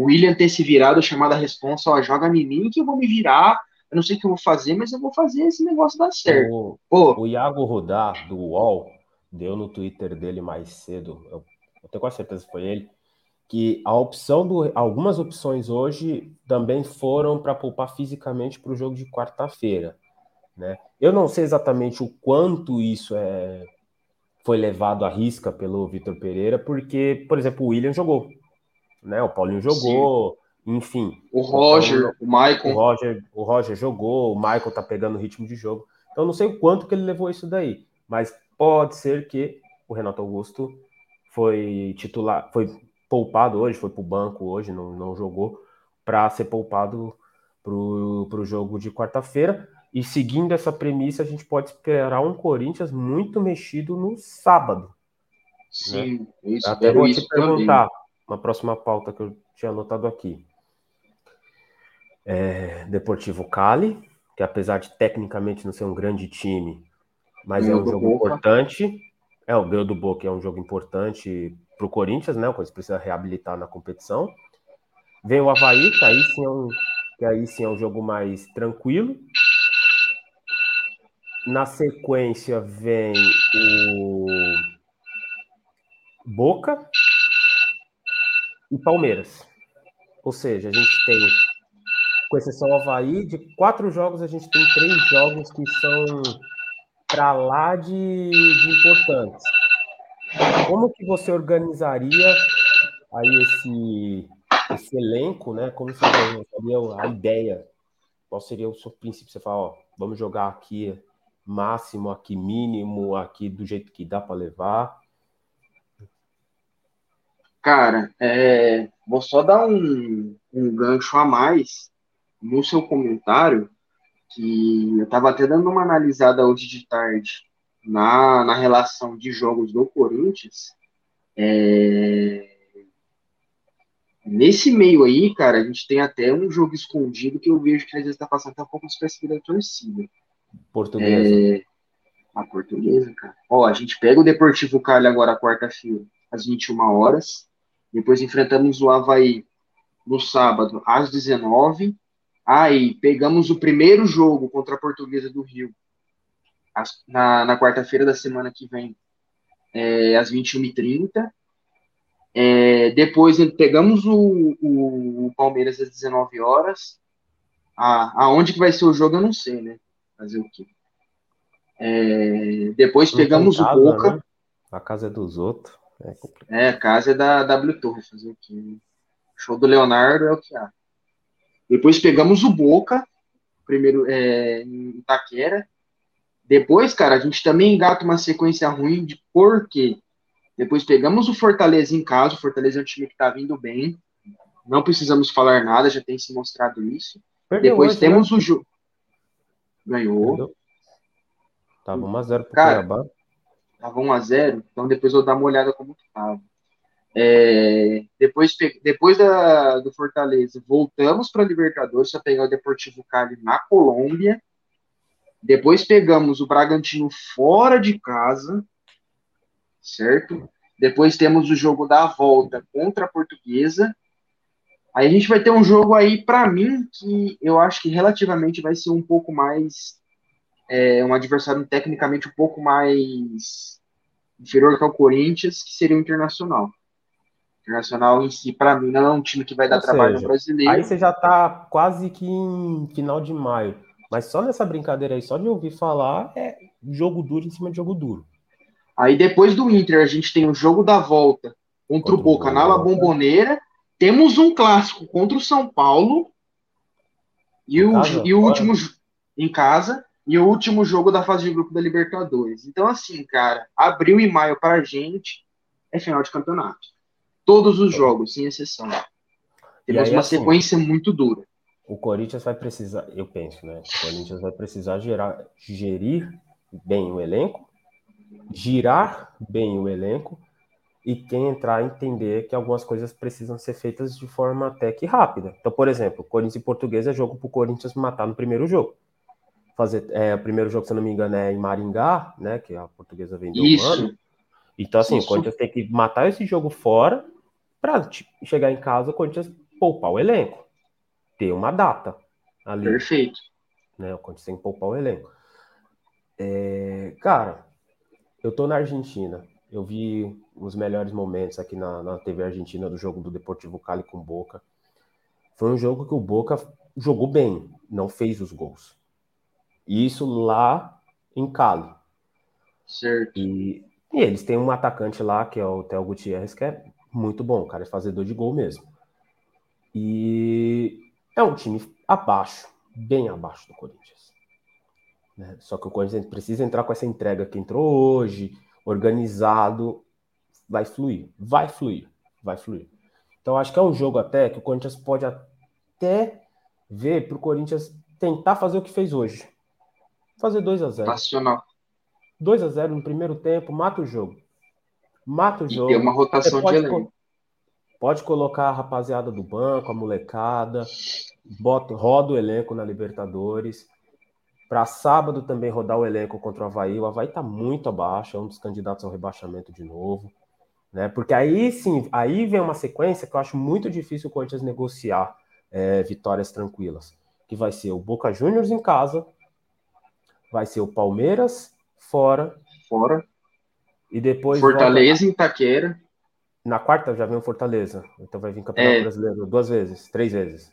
o William ter se virado, chamado a responsa, ó, joga em mim que eu vou me virar, eu não sei o que eu vou fazer, mas eu vou fazer esse negócio dar certo. O, Pô, o Iago Rudar, do UOL, deu no Twitter dele mais cedo, eu, eu tenho quase certeza que foi ele, que a opção do, algumas opções hoje também foram para poupar fisicamente para o jogo de quarta-feira. Né? Eu não sei exatamente o quanto isso é, foi levado à risca pelo Vitor Pereira, porque, por exemplo, o William jogou, né? O Paulinho jogou, Sim. enfim. O Roger, então, o Michael. O Roger, o Roger jogou, o Michael tá pegando o ritmo de jogo. Então não sei o quanto que ele levou isso daí, mas pode ser que o Renato Augusto foi titular, foi poupado hoje, foi para o banco hoje, não, não jogou, para ser poupado para o jogo de quarta-feira. E seguindo essa premissa, a gente pode esperar um Corinthians muito mexido no sábado. Sim, né? isso. Até vou te perguntar, também. Uma próxima pauta que eu tinha anotado aqui. É, Deportivo Cali, que apesar de tecnicamente não ser um grande time, mas é um jogo Boca. importante. É, o ganho do Boca é um jogo importante para o Corinthians, né? O Corinthians precisa reabilitar na competição. Vem o Havaí, que aí sim é um, que aí sim é um jogo mais tranquilo. Na sequência vem o Boca e Palmeiras. Ou seja, a gente tem, com exceção do Havaí, de quatro jogos, a gente tem três jogos que são para lá de, de importantes. Como que você organizaria aí esse, esse elenco, né? Como você organizaria a ideia? Qual seria o seu princípio? Você fala, ó, vamos jogar aqui máximo, aqui mínimo, aqui do jeito que dá para levar. Cara, é, vou só dar um, um gancho a mais no seu comentário, que eu estava até dando uma analisada hoje de tarde na, na relação de jogos do Corinthians. É, nesse meio aí, cara, a gente tem até um jogo escondido que eu vejo que às vezes está passando até um pouco despercebido da torcida. Portuguesa. É, a portuguesa, cara. Ó, a gente pega o Deportivo Cali agora quarta-feira, às 21 horas. Depois enfrentamos o Havaí no sábado, às 19 Aí, pegamos o primeiro jogo contra a Portuguesa do Rio, na, na quarta-feira da semana que vem, é, às 21h30. É, depois pegamos o, o, o, Palmeiras às 19 horas. Ah, aonde que vai ser o jogo, eu não sei, né? Fazer o quê? É, depois pegamos casa, o Boca. Né? A casa é dos outros. É, é, a casa é da W Torre, fazer o quê? Show do Leonardo é o que há. Depois pegamos o Boca, primeiro é, em Itaquera. Depois, cara, a gente também engata uma sequência ruim de por quê? Depois pegamos o Fortaleza em casa. O Fortaleza é um time que tá vindo bem. Não precisamos falar nada, já tem se mostrado isso. Perdeu Depois hoje, temos né? o jogo. Ganhou. Perdeu. Tava 1x0 pro Cara, Cuiabá. Tava 1x0, então depois eu vou dar uma olhada como que tava. É, depois depois da, do Fortaleza, voltamos para a Libertadores para pegar o Deportivo Cali na Colômbia. Depois pegamos o Bragantino fora de casa, certo? Depois temos o jogo da volta contra a Portuguesa. Aí a gente vai ter um jogo aí, para mim, que eu acho que relativamente vai ser um pouco mais. É, um adversário tecnicamente um pouco mais inferior que o Corinthians, que seria o Internacional. Internacional em si, para mim, não é um time que vai dar Ou trabalho seja, no brasileiro. Aí você já tá quase que em final de maio. Mas só nessa brincadeira aí, só de ouvir falar, é jogo duro em cima de jogo duro. Aí depois do Inter, a gente tem o jogo da volta contra, contra o Boca na La Bomboneira. Temos um clássico contra o São Paulo. E o, casa, e o último em casa. E o último jogo da fase de grupo da Libertadores. Então, assim, cara, abril e maio pra gente é final de campeonato. Todos os jogos, sem exceção. Temos aí, uma assim, sequência muito dura. O Corinthians vai precisar, eu penso, né? O Corinthians vai precisar gerar, gerir bem o elenco, girar bem o elenco e quem entrar entender que algumas coisas precisam ser feitas de forma até que rápida. Então, por exemplo, Corinthians e Português é jogo para o Corinthians matar no primeiro jogo. Fazer, é, o primeiro jogo, se não me engano, é em Maringá, né? Que a portuguesa vendeu Isso. um ano. Então, assim, Isso. o Corinthians tem que matar esse jogo fora para chegar em casa, o Corinthians poupar o elenco. Ter uma data ali. Perfeito. Né? O Corinthians tem que poupar o elenco. É, cara, eu tô na Argentina. Eu vi os melhores momentos aqui na, na TV Argentina do jogo do Deportivo Cali com o Boca. Foi um jogo que o Boca jogou bem, não fez os gols. E isso lá em Cali. Certo. E, e eles têm um atacante lá, que é o Theo Gutierrez, que é muito bom, o cara é fazedor de gol mesmo. E é um time abaixo, bem abaixo do Corinthians. Né? Só que o Corinthians precisa entrar com essa entrega que entrou hoje, organizado, vai fluir, vai fluir, vai fluir. Então acho que é um jogo até que o Corinthians pode até ver para o Corinthians tentar fazer o que fez hoje. Fazer 2 a 0 Nacional. 2 a 0 no primeiro tempo, mata o jogo. Mata o E jogo. ter uma rotação de elenco. pode colocar a rapaziada do banco, a molecada, bota, roda o elenco na Libertadores. Para sábado também rodar o elenco contra o Havaí. O Havaí está muito abaixo, é um dos candidatos ao rebaixamento de novo. Né? Porque aí sim, aí vem uma sequência que eu acho muito difícil o Corinthians negociar é, vitórias tranquilas. Que vai ser o Boca Juniors em casa, vai ser o Palmeiras fora, Fora. e depois. Fortaleza em Itaquera. volta- Na quarta já vem o Fortaleza. Então vai vir Campeonato É. Brasileiro duas vezes, três vezes.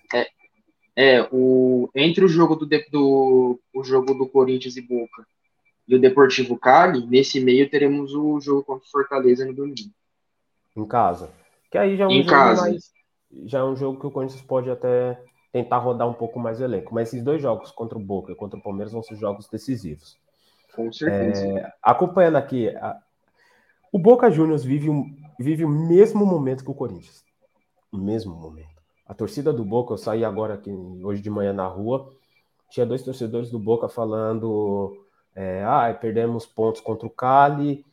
É, o, entre o jogo do, do, o jogo do Corinthians e Boca e o Deportivo Cali, nesse meio teremos o jogo contra o Fortaleza no domingo. Em casa. Que aí já é um Em jogo casa. mais. Já é um jogo que o Corinthians pode até tentar rodar um pouco mais o elenco. Mas esses dois jogos contra o Boca e contra o Palmeiras vão ser jogos decisivos. Com certeza. Acompanhando aqui, a- o Boca Juniors vive, um- vive o mesmo momento que o Corinthians. O mesmo momento. A torcida do Boca, eu saí agora aqui hoje de manhã na rua, tinha dois torcedores do Boca falando: é, ah, perdemos pontos contra o Cali,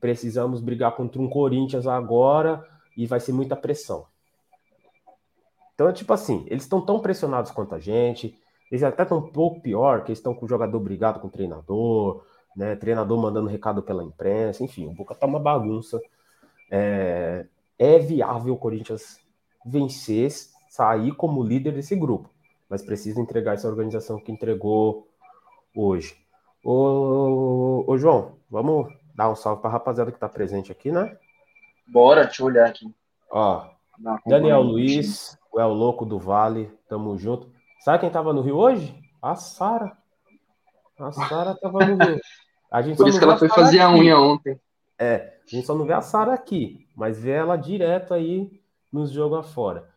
precisamos brigar contra um Corinthians agora e vai ser muita pressão. Então, é tipo assim, eles estão tão pressionados quanto a gente, eles até estão um pouco pior, que eles estão com o jogador brigado com o treinador, né? Treinador mandando recado pela imprensa, enfim, o Boca tá uma bagunça. É, é viável o Corinthians vencer, sair como líder desse grupo, mas precisa entregar essa organização que entregou hoje. Ô, ô João, vamos dar um salve para a rapaziada que tá presente aqui, né? Bora, deixa eu olhar aqui. Ó, Daniel. Luiz, o El Louco do Vale, tamo junto. Sabe quem tava no Rio hoje? A Sara. A Sara tava no Rio. A gente Por isso que ela foi Sara fazer a aqui. unha ontem. É, a gente só não vê a Sara aqui, mas vê ela direto aí nos jogos afora.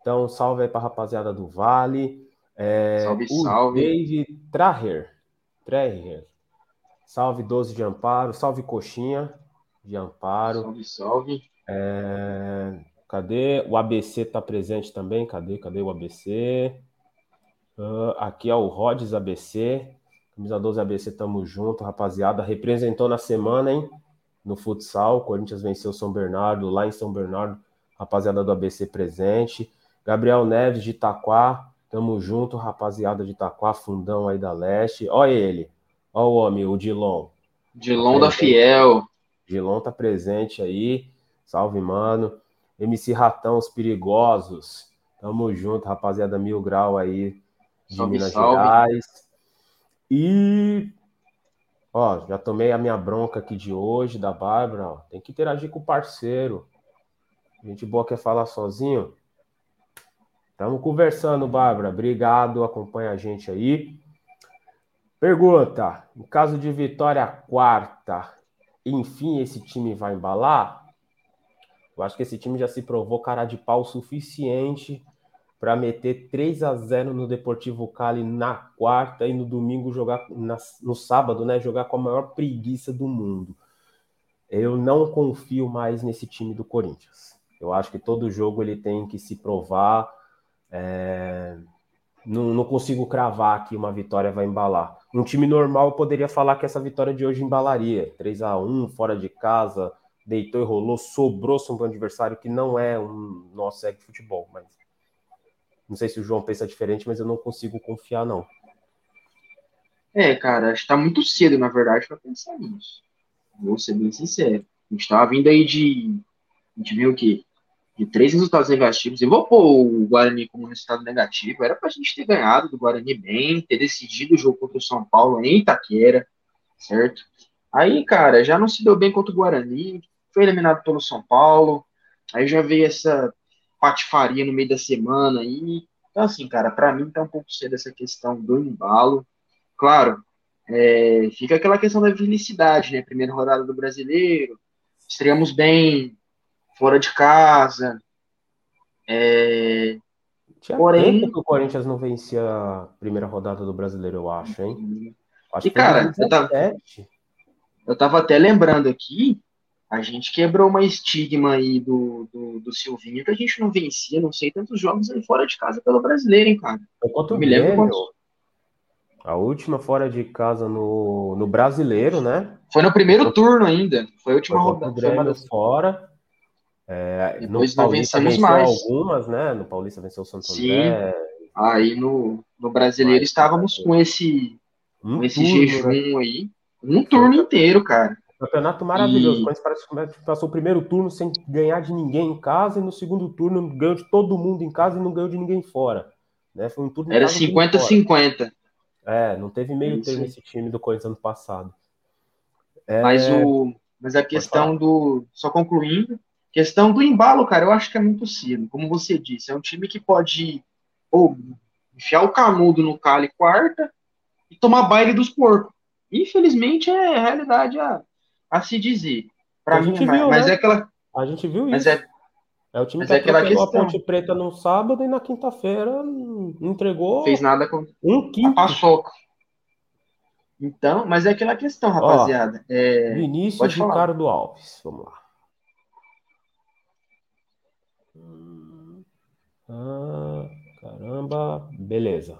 Então, salve aí pra rapaziada do Vale. É, Salve, o salve. David Traher. Traher. Salve 12 de Amparo. Salve Coxinha de Amparo. Salve, salve. É, cadê? O ABC tá presente também. Cadê? Cadê o ABC? Ah, aqui é o Rods ABC. Camisa 12 ABC, tamo junto, rapaziada. Representou na semana, hein? No futsal. Corinthians venceu São Bernardo, lá em São Bernardo. Rapaziada do ABC presente. Gabriel Neves de Itaquá. Tamo junto, rapaziada de Itaquá, fundão aí da Leste. Olha ele. Olha o homem, o Dilon. Dilon da Fiel. Gilon tá presente aí. Salve, mano. MC Ratão, os perigosos. Tamo junto, rapaziada Mil Grau aí de Salve, Minas salve. Gerais. E ó, já tomei a minha bronca aqui de hoje da Bárbara. ó. Tem que interagir com o parceiro. Gente boa quer falar sozinho. Estamos conversando, Bárbara. Obrigado, acompanha a gente aí. Pergunta: em caso de vitória quarta, enfim, esse time vai embalar? Eu acho que esse time já se provou cara de pau suficiente para meter 3 a 0 no Deportivo Cali na quarta e no domingo jogar na- no sábado, né, jogar com a maior preguiça do mundo. Eu não confio mais nesse time do Corinthians. Eu acho que todo jogo ele tem que se provar. é, Não, não consigo cravar que uma vitória vai embalar. Um time normal poderia falar que essa vitória de hoje embalaria. 3 a 1 fora de casa, deitou e rolou, sobrou sobre um adversário que não é um nosso segue futebol, mas não sei se o João pensa diferente, mas eu não consigo confiar não. É, cara, acho que tá muito cedo, na verdade, pra pensar nisso. Vou ser bem sincero. A gente tava vindo aí de. A gente viu o quê? De três resultados negativos. Eu vou pôr o Guarani como resultado negativo. Era pra gente ter ganhado do Guarani bem, ter decidido o jogo contra o São Paulo em Itaquera, certo? Aí, cara, já não se deu bem contra o Guarani, foi eliminado pelo São Paulo. Aí já veio essa patifaria no meio da semana aí. Então, assim, cara, pra mim tá um pouco cedo essa questão do embalo. Claro, é, fica aquela questão da felicidade, né? Primeira rodada do brasileiro, estreamos bem, fora de casa. É, Tinha Porém- tempo que o Corinthians não vencia a primeira rodada do Brasileiro, eu acho, hein? Acho E, cara, eu tava- 2017. eu tava até lembrando aqui a gente quebrou uma estigma aí do, do, do Silvinho que a gente não vencia, não sei, tantos jogos aí fora de casa pelo brasileiro, hein, cara. Eu me lembro quando... A última fora de casa no, no brasileiro, né? Foi no primeiro turno ainda. Foi a última foi rodada. Foi uma das... fora. É, Depois no Paulista venceu mais. algumas, né? No Paulista venceu o Santo Sim. André. Aí no, no brasileiro Mas, estávamos com esse, um com esse turno, jejum né? aí. Um turno inteiro, cara. Campeonato maravilhoso. E... parece que passou o primeiro turno sem ganhar de ninguém em casa, e no segundo turno ganhou de todo mundo em casa e não ganhou de ninguém fora. Né? Foi um turno Era 50-50. É, não teve meio termo nesse time do Corinthians ano passado. É... Mas, o, mas a questão do. Só concluindo, questão do embalo, cara, eu acho que é muito cedo. Como você disse, é um time que pode ou enfiar o canudo no cale quarta e tomar baile dos porcos. Infelizmente é a realidade a, a se dizer. Pra a mim, gente viu, mas né? é aquela. A gente viu mas isso. É, é o time que é atropelou a Ponte Preta no sábado e na quinta-feira entregou. Fez nada com um quinto. Paçoca. Então, mas é aquela questão, rapaziada. Ó, é... Vinícius Ricardo Alves, vamos lá. Ah, caramba, beleza.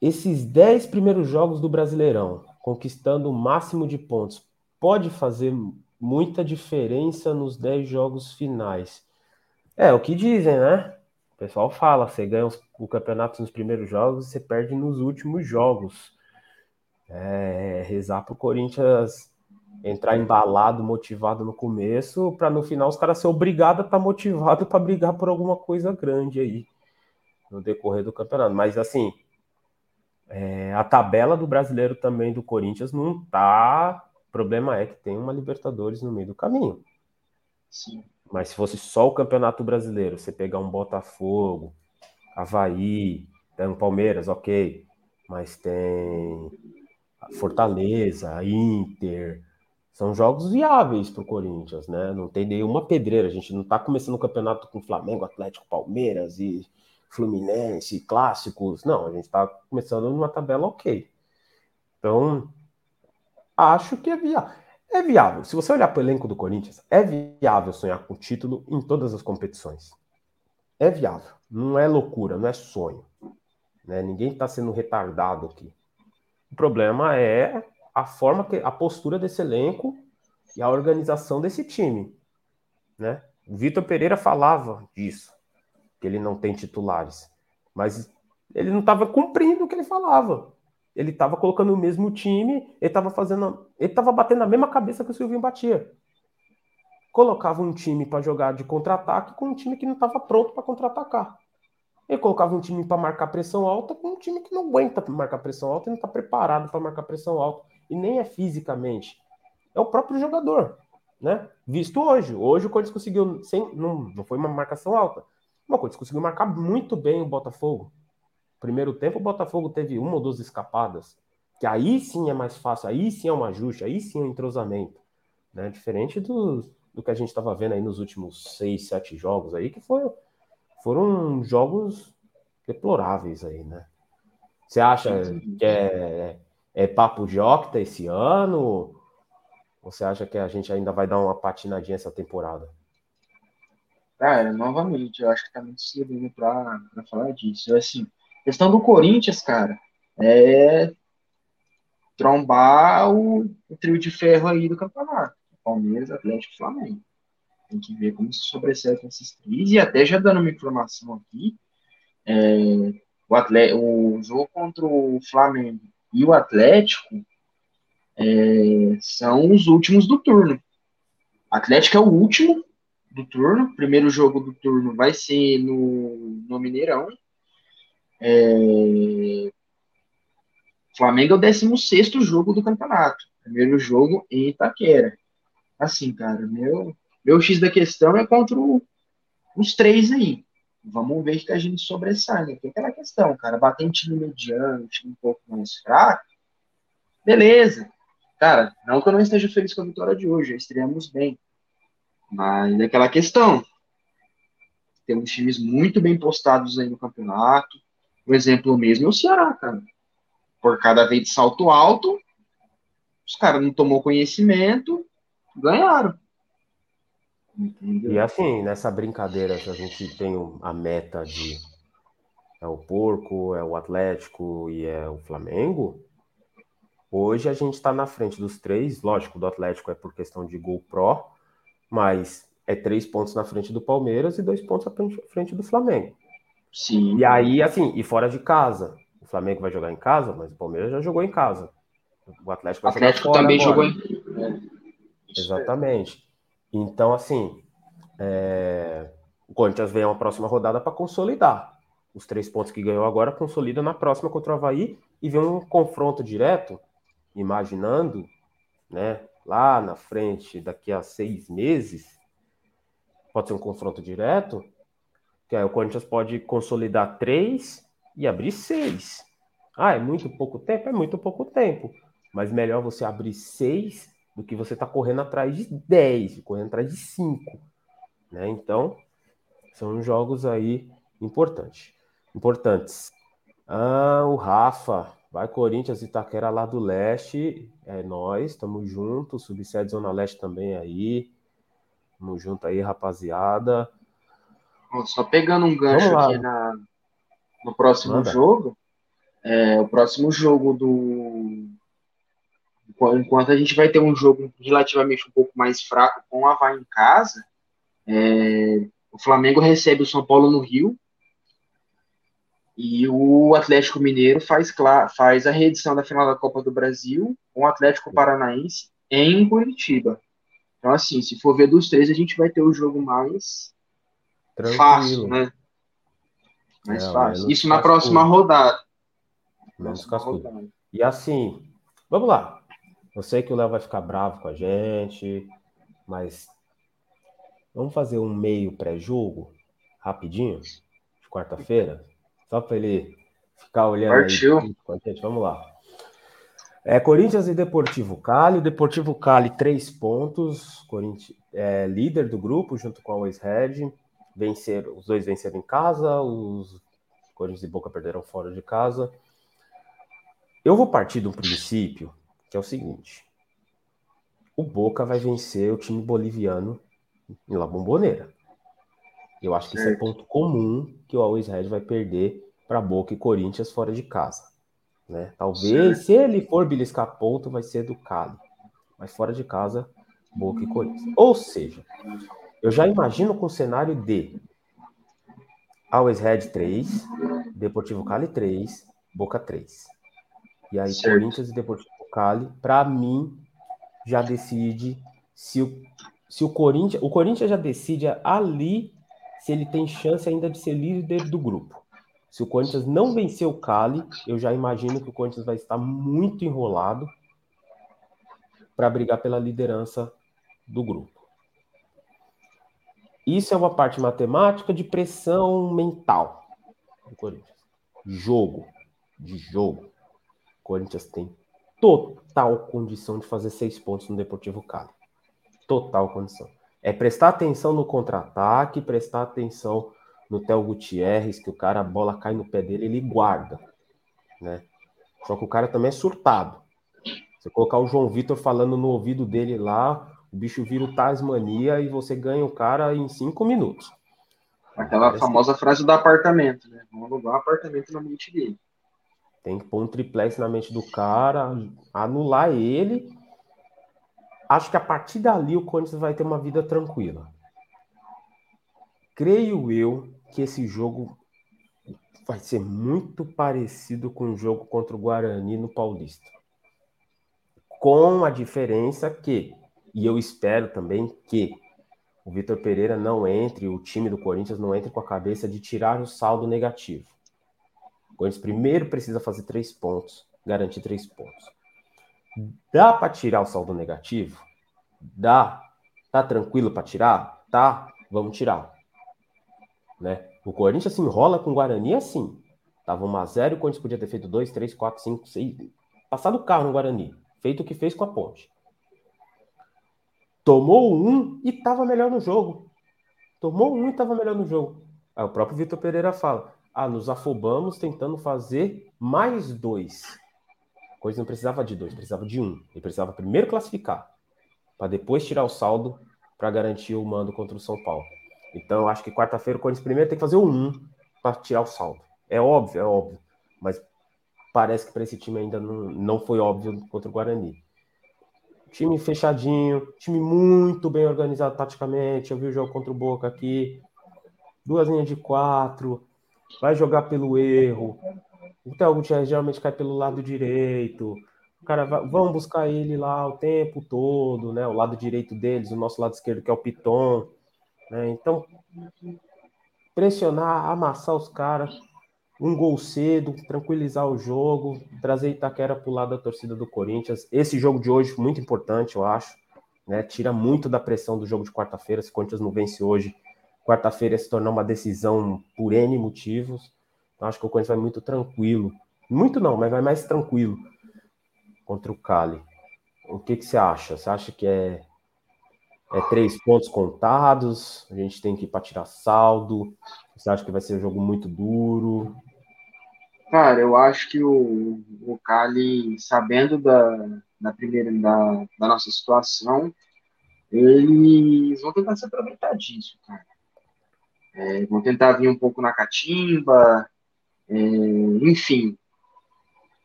Esses 10 primeiros jogos do Brasileirão, conquistando o máximo de pontos, pode fazer muita diferença nos 10 jogos finais. É o que dizem, né? O pessoal fala, você ganha o campeonato nos primeiros jogos, você perde nos últimos jogos. É, rezar pro Corinthians entrar embalado, motivado no começo, para no final os caras ser obrigados a estar tá motivado para brigar por alguma coisa grande aí no decorrer do campeonato. Mas assim, é, a tabela do brasileiro também do Corinthians não tá. O problema é que tem uma Libertadores no meio do caminho. Sim. Mas se fosse só o Campeonato Brasileiro, você pegar um Botafogo, Havaí, tem um Palmeiras, ok. Mas tem Fortaleza, Inter. São jogos viáveis para o Corinthians, né? Não tem nenhuma pedreira. A gente não está começando o campeonato com Flamengo, Atlético, Palmeiras e Fluminense, clássicos. Não, a gente está começando numa tabela ok. Então, acho que é viável. É viável. Se você olhar para o elenco do Corinthians, é viável sonhar com título em todas as competições. É viável. Não é loucura, não é sonho. Né? Ninguém está sendo retardado aqui. O problema é a forma que a postura desse elenco e a organização desse time, né? O Vitor Pereira falava disso que ele não tem titulares. Mas ele não estava cumprindo o que ele falava. Ele estava colocando o mesmo time, ele estava fazendo. Ele estava batendo na mesma cabeça que o Silvinho batia. Colocava um time para jogar de contra-ataque com um time que não estava pronto para contra-atacar. Ele colocava um time para marcar pressão alta com um time que não aguenta marcar pressão alta e não está preparado para marcar pressão alta. E nem é fisicamente. É o próprio jogador. Né? Visto hoje. Hoje o Corinthians conseguiu. Sem, não, não foi uma marcação alta. Uma coisa, conseguiu marcar muito bem o Botafogo. Primeiro tempo, o Botafogo teve uma ou duas escapadas, que aí sim é mais fácil, aí sim é um ajuste, aí sim é um entrosamento. Né? Diferente do, do que a gente estava vendo aí nos últimos seis, sete jogos aí, que foram, foram jogos deploráveis aí, né? Você acha que é, é papo de octa esse ano? Ou você acha que a gente ainda vai dar uma patinadinha essa temporada? Cara, novamente, eu acho que tá muito cedo para falar disso. Assim, questão do Corinthians, cara, é trombar o, o, trio de ferro aí do campeonato. Palmeiras, Atlético e Flamengo. Tem que ver como se sobressai esses três. E até já dando uma informação aqui, é, o, atleta, o jogo contra o Flamengo e o Atlético é, são os últimos do turno. Atlético é o último do turno. Primeiro jogo do turno vai ser no, no Mineirão. É... Flamengo é o 16 jogo do campeonato. Primeiro jogo em Itaquera. Assim, cara, meu, meu X da questão é contra o, os três aí. Vamos ver que a gente sobressai, né? Tem aquela questão, cara, bater em time mediano, time um pouco mais fraco, beleza. Cara, não que eu não esteja feliz com a vitória de hoje, estreamos bem. Mas é aquela questão. Temos times muito bem postados aí no campeonato. O exemplo mesmo é o Ceará, cara. Por cada vez de salto alto, os caras não tomou conhecimento, ganharam. Entendeu? E assim, nessa brincadeira, a gente tem a meta de é o Porco, é o Atlético e é o Flamengo. Hoje a gente está na frente dos três, lógico, do Atlético é por questão de gol pró, mas é três pontos na frente do Palmeiras e dois pontos à frente do Flamengo. Sim. E aí, assim, e fora de casa. O Flamengo vai jogar em casa, mas o Palmeiras já jogou em casa. O Atlético, o Atlético também agora. jogou em. É. Exatamente. Então, assim, é... o Corinthians vem a uma próxima rodada para consolidar. Os três pontos que ganhou agora consolida na próxima contra o Havaí e vem um confronto direto, imaginando, né, lá na frente, daqui a seis meses, pode ser um confronto direto, que aí o Corinthians pode consolidar três e abrir seis. Ah, é muito pouco tempo? É muito pouco tempo. Mas melhor você abrir seis do que você tá correndo atrás de 10, correndo atrás de 5. Né? Então, são jogos aí importantes. importantes. Ah, o Rafa, vai Corinthians Itaquera lá do leste, é nós, estamos juntos, Subsede Zona Leste também aí, tamo junto aí, rapaziada. Só pegando um gancho aqui na, no próximo Manda. jogo, é, o próximo jogo do enquanto a gente vai ter um jogo relativamente um pouco mais fraco com o Havaí em casa, é, o Flamengo recebe o São Paulo no Rio e o Atlético Mineiro faz, faz a reedição da final da Copa do Brasil com o Atlético Paranaense em Curitiba. Então, assim, se for ver dos três, a gente vai ter o jogo mais Tranquilo. fácil, né? Mais é, fácil. Isso na próxima rodada. Menos rodada. E assim, vamos lá. Eu sei que o Léo vai ficar bravo com a gente, mas vamos fazer um meio pré-jogo, rapidinho, de quarta-feira, só para ele ficar olhando Partiu. aí com a gente. Vamos lá. É, Corinthians e Deportivo Cali. O Deportivo Cali, três pontos. Corinthians, é, líder do grupo, junto com a Always Red. Vencer, os dois venceram em casa, os Corinthians e Boca perderam fora de casa. Eu vou partir do princípio que é o seguinte: o Boca vai vencer o time boliviano em La Bombonera. Eu acho que certo. isso é ponto comum que o Always Red vai perder para Boca e Corinthians fora de casa. Né? Talvez, certo. se ele for beliscar ponto, vai ser do Cali. Mas fora de casa, Boca e Corinthians. Ou seja, eu já imagino com o cenário de Always Red 3, Deportivo Cali 3, Boca 3. E aí, certo. Corinthians e Deportivo Cali, para mim, já decide se o, se o Corinthians. O Corinthians já decide ali se ele tem chance ainda de ser líder do grupo. Se o Corinthians não vencer o Cali, eu já imagino que o Corinthians vai estar muito enrolado para brigar pela liderança do grupo. Isso é uma parte matemática de pressão mental do Corinthians. Jogo. De jogo. O Corinthians tem total condição de fazer seis pontos no Deportivo Cali. Total condição. É prestar atenção no contra-ataque, prestar atenção no Theo Gutierrez, que o cara, a bola cai no pé dele, ele guarda. Né? Só que o cara também é surtado. Você colocar o João Vitor falando no ouvido dele lá, o bicho vira o Tasmania e você ganha o cara em cinco minutos. Aquela famosa frase do apartamento, né? Vamos alugar um apartamento na mente dele. Tem que pôr um triplex na mente do cara, anular ele. Acho que a partir dali o Corinthians vai ter uma vida tranquila. Creio eu que esse jogo vai ser muito parecido com o jogo contra o Guarani no Paulista. Com a diferença que, e eu espero também que o Vitor Pereira não entre, o time do Corinthians não entre com a cabeça de tirar o saldo negativo. O Corinthians primeiro precisa fazer três pontos, garantir três pontos. Dá para tirar o saldo negativo? Dá. Tá tranquilo para tirar? Tá. Vamos tirar. Né? O Corinthians se enrola com o Guarani assim. Tava 1 a 0 o Corinthians podia ter feito 2, 3, 4, 5, 6. Passado o carro no Guarani. Feito o que fez com a ponte. Tomou um e tava melhor no jogo. Tomou um e tava melhor no jogo. Aí o próprio Vitor Pereira fala: ah, nos afobamos tentando fazer mais dois. Coisa não precisava de dois, precisava de um. Ele precisava primeiro classificar para depois tirar o saldo para garantir o mando contra o São Paulo. Então, acho que quarta-feira o Corinthians primeiro tem que fazer o 1 para tirar o saldo. É óbvio, é óbvio, mas parece que para esse time ainda não, não foi óbvio contra o Guarani. Time fechadinho, time muito bem organizado taticamente. Eu vi o jogo contra o Boca aqui. Duas linhas de quatro. Vai jogar pelo erro. O Theo geralmente cai pelo lado direito. O cara vai, vão buscar ele lá o tempo todo, né? O lado direito deles, o nosso lado esquerdo que é o Piton. Né? Então, pressionar, amassar os caras, um gol cedo, tranquilizar o jogo, trazer Itaquera para o lado da torcida do Corinthians. Esse jogo de hoje, muito importante, eu acho. Né? Tira muito da pressão do jogo de quarta-feira. Se o Corinthians não vence hoje, quarta-feira se tornar uma decisão por N motivos. Acho que o Corinthians vai muito tranquilo. Muito não, mas vai mais tranquilo contra o Cali. O que, que você acha? Você acha que é, é três pontos contados? A gente tem que ir para tirar saldo? Você acha que vai ser um jogo muito duro? Cara, eu acho que o, o Cali, sabendo da, da primeira da, da nossa situação, eles vão tentar se aproveitar disso, cara. É, vão tentar vir um pouco na catimba, é, enfim.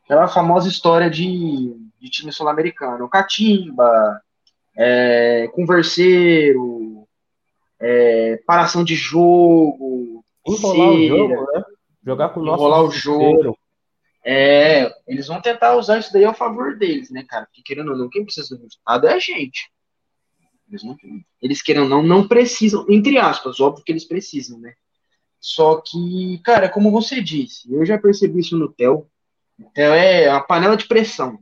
Aquela famosa história de, de time sul-americano. Catimba, é, converseiro, é, paração de jogo. Enrolar o jogo, né? Jogar com o nosso enrolar o jogo. É, eles vão tentar usar isso daí a favor deles, né, cara? Porque querendo ou não, quem precisa do resultado é a gente. Eles, não, eles querendo ou não, não precisam, entre aspas, óbvio que eles precisam, né? Só que, cara, como você disse, eu já percebi isso no Theo. Theo é uma panela de pressão.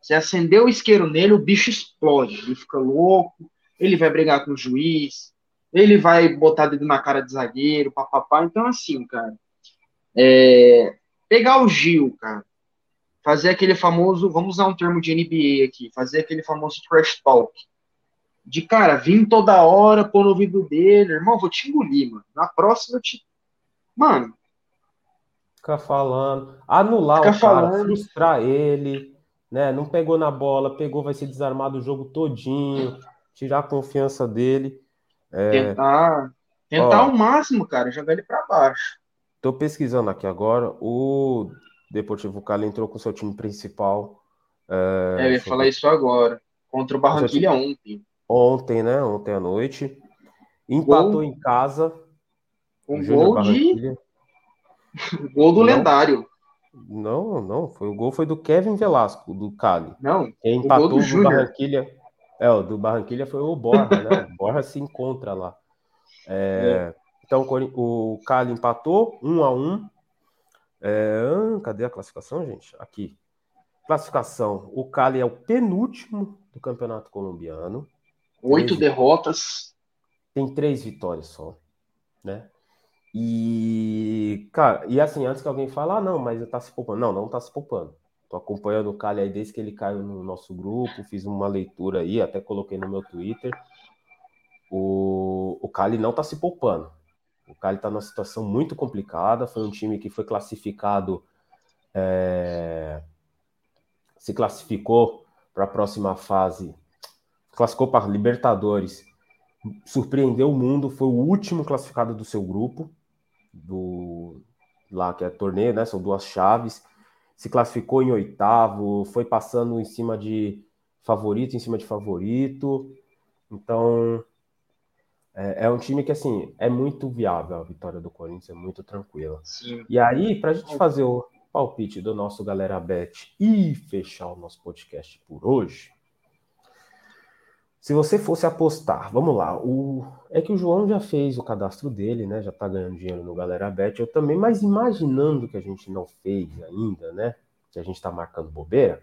Você acendeu o isqueiro nele, o bicho explode. Ele fica louco, ele vai brigar com o juiz, ele vai botar dedo na cara de zagueiro, papapá. Então, assim, cara, é, pegar o Gil, cara, fazer aquele famoso, vamos usar um termo de NBA aqui, fazer aquele famoso trash talk. De cara, vir toda hora, pôr no ouvido dele, irmão, vou te engolir, mano. Na próxima eu te. Mano. Ficar falando. Anular Fica o cara, falando. frustrar ele, né? Não pegou na bola, pegou, vai ser desarmado o jogo todinho, tirar a confiança dele. É... Tentar, tentar Ó, o máximo, cara, jogar ele para baixo. Tô pesquisando aqui agora. O Deportivo Cali entrou com seu time principal. É, é eu ia falar isso agora. Contra o Barranquilha ontem. Ontem, né? Ontem à noite. Empatou gol, em casa. Um gol de. gol do não, lendário. Não, não. Foi, o gol foi do Kevin Velasco, do Cali. Não. Quem empatou o do, do Barranquilha. É, o do Barranquilha foi o Borja, né? O Borja se encontra lá. É, é. Então o Cali empatou, um a um. É, cadê a classificação, gente? Aqui. Classificação. O Cali é o penúltimo do campeonato colombiano. Oito três derrotas. Tem três vitórias só, né? E, cara, e assim, antes que alguém fale, ah, não, mas tá se poupando. Não, não tá se poupando. Tô acompanhando o Cali aí desde que ele caiu no nosso grupo, fiz uma leitura aí, até coloquei no meu Twitter. O, o Cali não tá se poupando. O Cali está numa situação muito complicada. Foi um time que foi classificado, é, se classificou para a próxima fase, classificou para Libertadores, surpreendeu o mundo. Foi o último classificado do seu grupo, do lá que é torneio, né? São duas chaves. Se classificou em oitavo, foi passando em cima de favorito, em cima de favorito. Então, é, é, um time que, assim, é muito viável a vitória do Corinthians, é muito tranquila. Sim. E aí, para a gente fazer o palpite do nosso Galera Bet e fechar o nosso podcast por hoje, se você fosse apostar, vamos lá, o... é que o João já fez o cadastro dele, né? Já tá ganhando dinheiro no Galera Bet, eu também, mas imaginando que a gente não fez ainda, né? Que a gente tá marcando bobeira,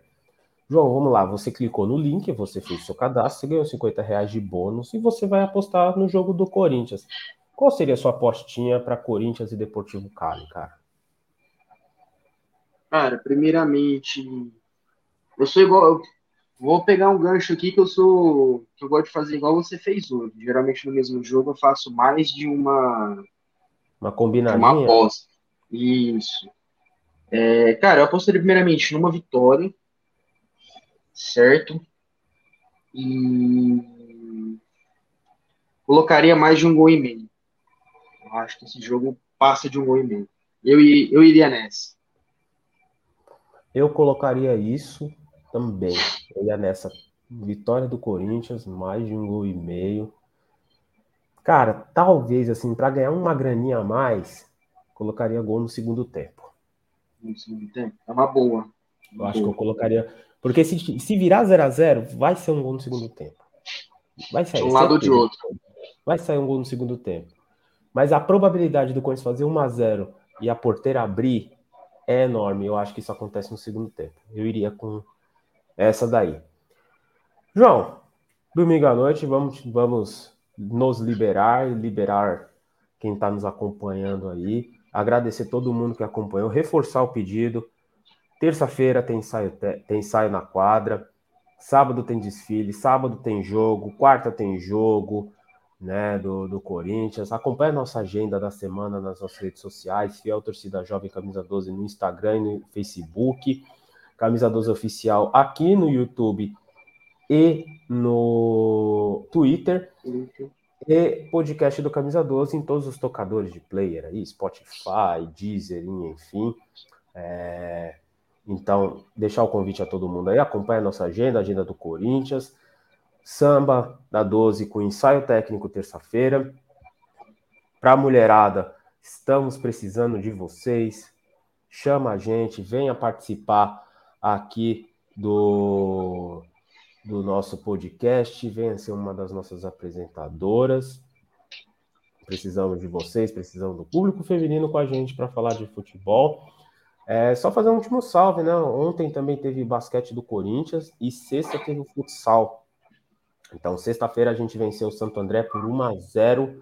João, vamos lá. Você clicou no link, você fez seu cadastro, você ganhou 50 reais de bônus e você vai apostar no jogo do Corinthians. Qual seria a sua apostinha para Corinthians e Deportivo Cali, cara? Cara, primeiramente, eu sou igual. Vou pegar um gancho aqui que eu sou. que eu gosto de fazer igual você fez hoje. Geralmente no mesmo jogo eu faço mais de uma. Uma combinação. Uma aposta. Isso. É, cara, eu apostaria primeiramente numa vitória certo? E colocaria mais de um gol e meio. Eu acho que esse jogo passa de um gol e meio. Eu, eu iria nessa. Eu colocaria isso também. Eu ia nessa vitória do Corinthians, mais de um gol e meio. Cara, talvez assim, para ganhar uma graninha a mais, colocaria gol no segundo tempo. No segundo tempo? É uma boa. Eu acho que eu colocaria. Porque se, se virar 0 a 0 vai ser um gol no segundo tempo. Vai sair. De um lado ou de outro. Vai sair um gol no segundo tempo. Mas a probabilidade do Corinthians fazer 1 a 0 e a porteira abrir é enorme. Eu acho que isso acontece no segundo tempo. Eu iria com essa daí. João, domingo à noite, vamos, vamos nos liberar liberar quem está nos acompanhando aí. Agradecer todo mundo que acompanhou, reforçar o pedido. Terça-feira tem ensaio, tem ensaio na quadra. Sábado tem desfile, sábado tem jogo, quarta tem jogo, né, do, do Corinthians. Acompanhe a nossa agenda da semana nas nossas redes sociais, Fiel Torcida Jovem Camisa 12 no Instagram e no Facebook, Camisa 12 Oficial aqui no YouTube e no Twitter. E podcast do Camisa 12 em todos os tocadores de player aí, Spotify, Deezer, enfim. É, então, deixar o convite a todo mundo aí, acompanha a nossa agenda, a agenda do Corinthians, samba da 12 com ensaio técnico terça-feira. Para a mulherada, estamos precisando de vocês. Chama a gente, venha participar aqui do, do nosso podcast, venha ser uma das nossas apresentadoras. Precisamos de vocês, precisamos do público feminino com a gente para falar de futebol. É, só fazer um último salve, né? Ontem também teve basquete do Corinthians e sexta teve o futsal. Então, sexta-feira a gente venceu o Santo André por 1 a 0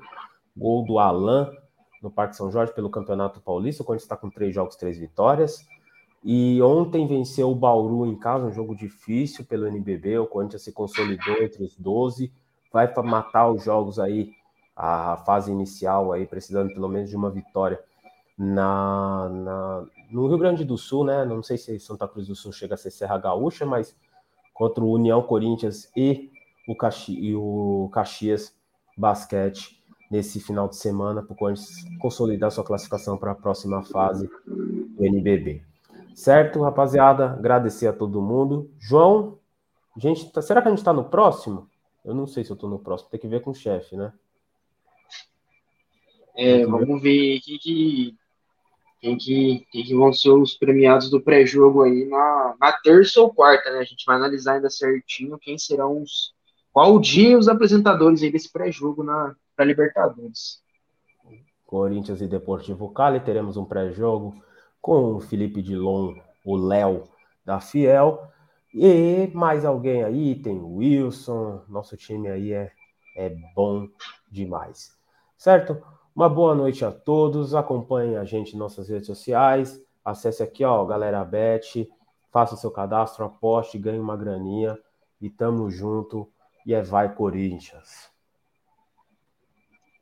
gol do Alan no Parque São Jorge pelo Campeonato Paulista. O Corinthians está com três jogos, três vitórias. E ontem venceu o Bauru em casa, um jogo difícil pelo NBB. O Corinthians se consolidou entre os 12. Vai matar os jogos aí, a fase inicial aí, precisando pelo menos de uma vitória na, na, no Rio Grande do Sul, né? Não sei se Santa Cruz do Sul chega a ser Serra Gaúcha, mas contra o União Corinthians e o, Caxi, e o Caxias Basquete nesse final de semana para o Corinthians consolidar sua classificação para a próxima fase do NBB. Certo, rapaziada? Agradecer a todo mundo. João, gente, tá, será que a gente está no próximo? Eu não sei se eu estou no próximo, tem que ver com o chefe, né? É, vamos ver o que, que quem que, quem que vão ser os premiados do pré-jogo aí na, na terça ou quarta, né? A gente vai analisar ainda certinho quem serão os. Qual o dia os apresentadores aí desse pré-jogo na para Libertadores. Corinthians e Deportivo Cali, teremos um pré-jogo com o Felipe Dilon, o Léo da Fiel. E mais alguém aí, tem o Wilson, nosso time aí é, é bom demais. Certo? Uma boa noite a todos. Acompanhe a gente em nossas redes sociais. Acesse aqui, ó, galera Bet. Faça o seu cadastro, aposte, ganhe uma graninha. E tamo junto. E é vai, Corinthians.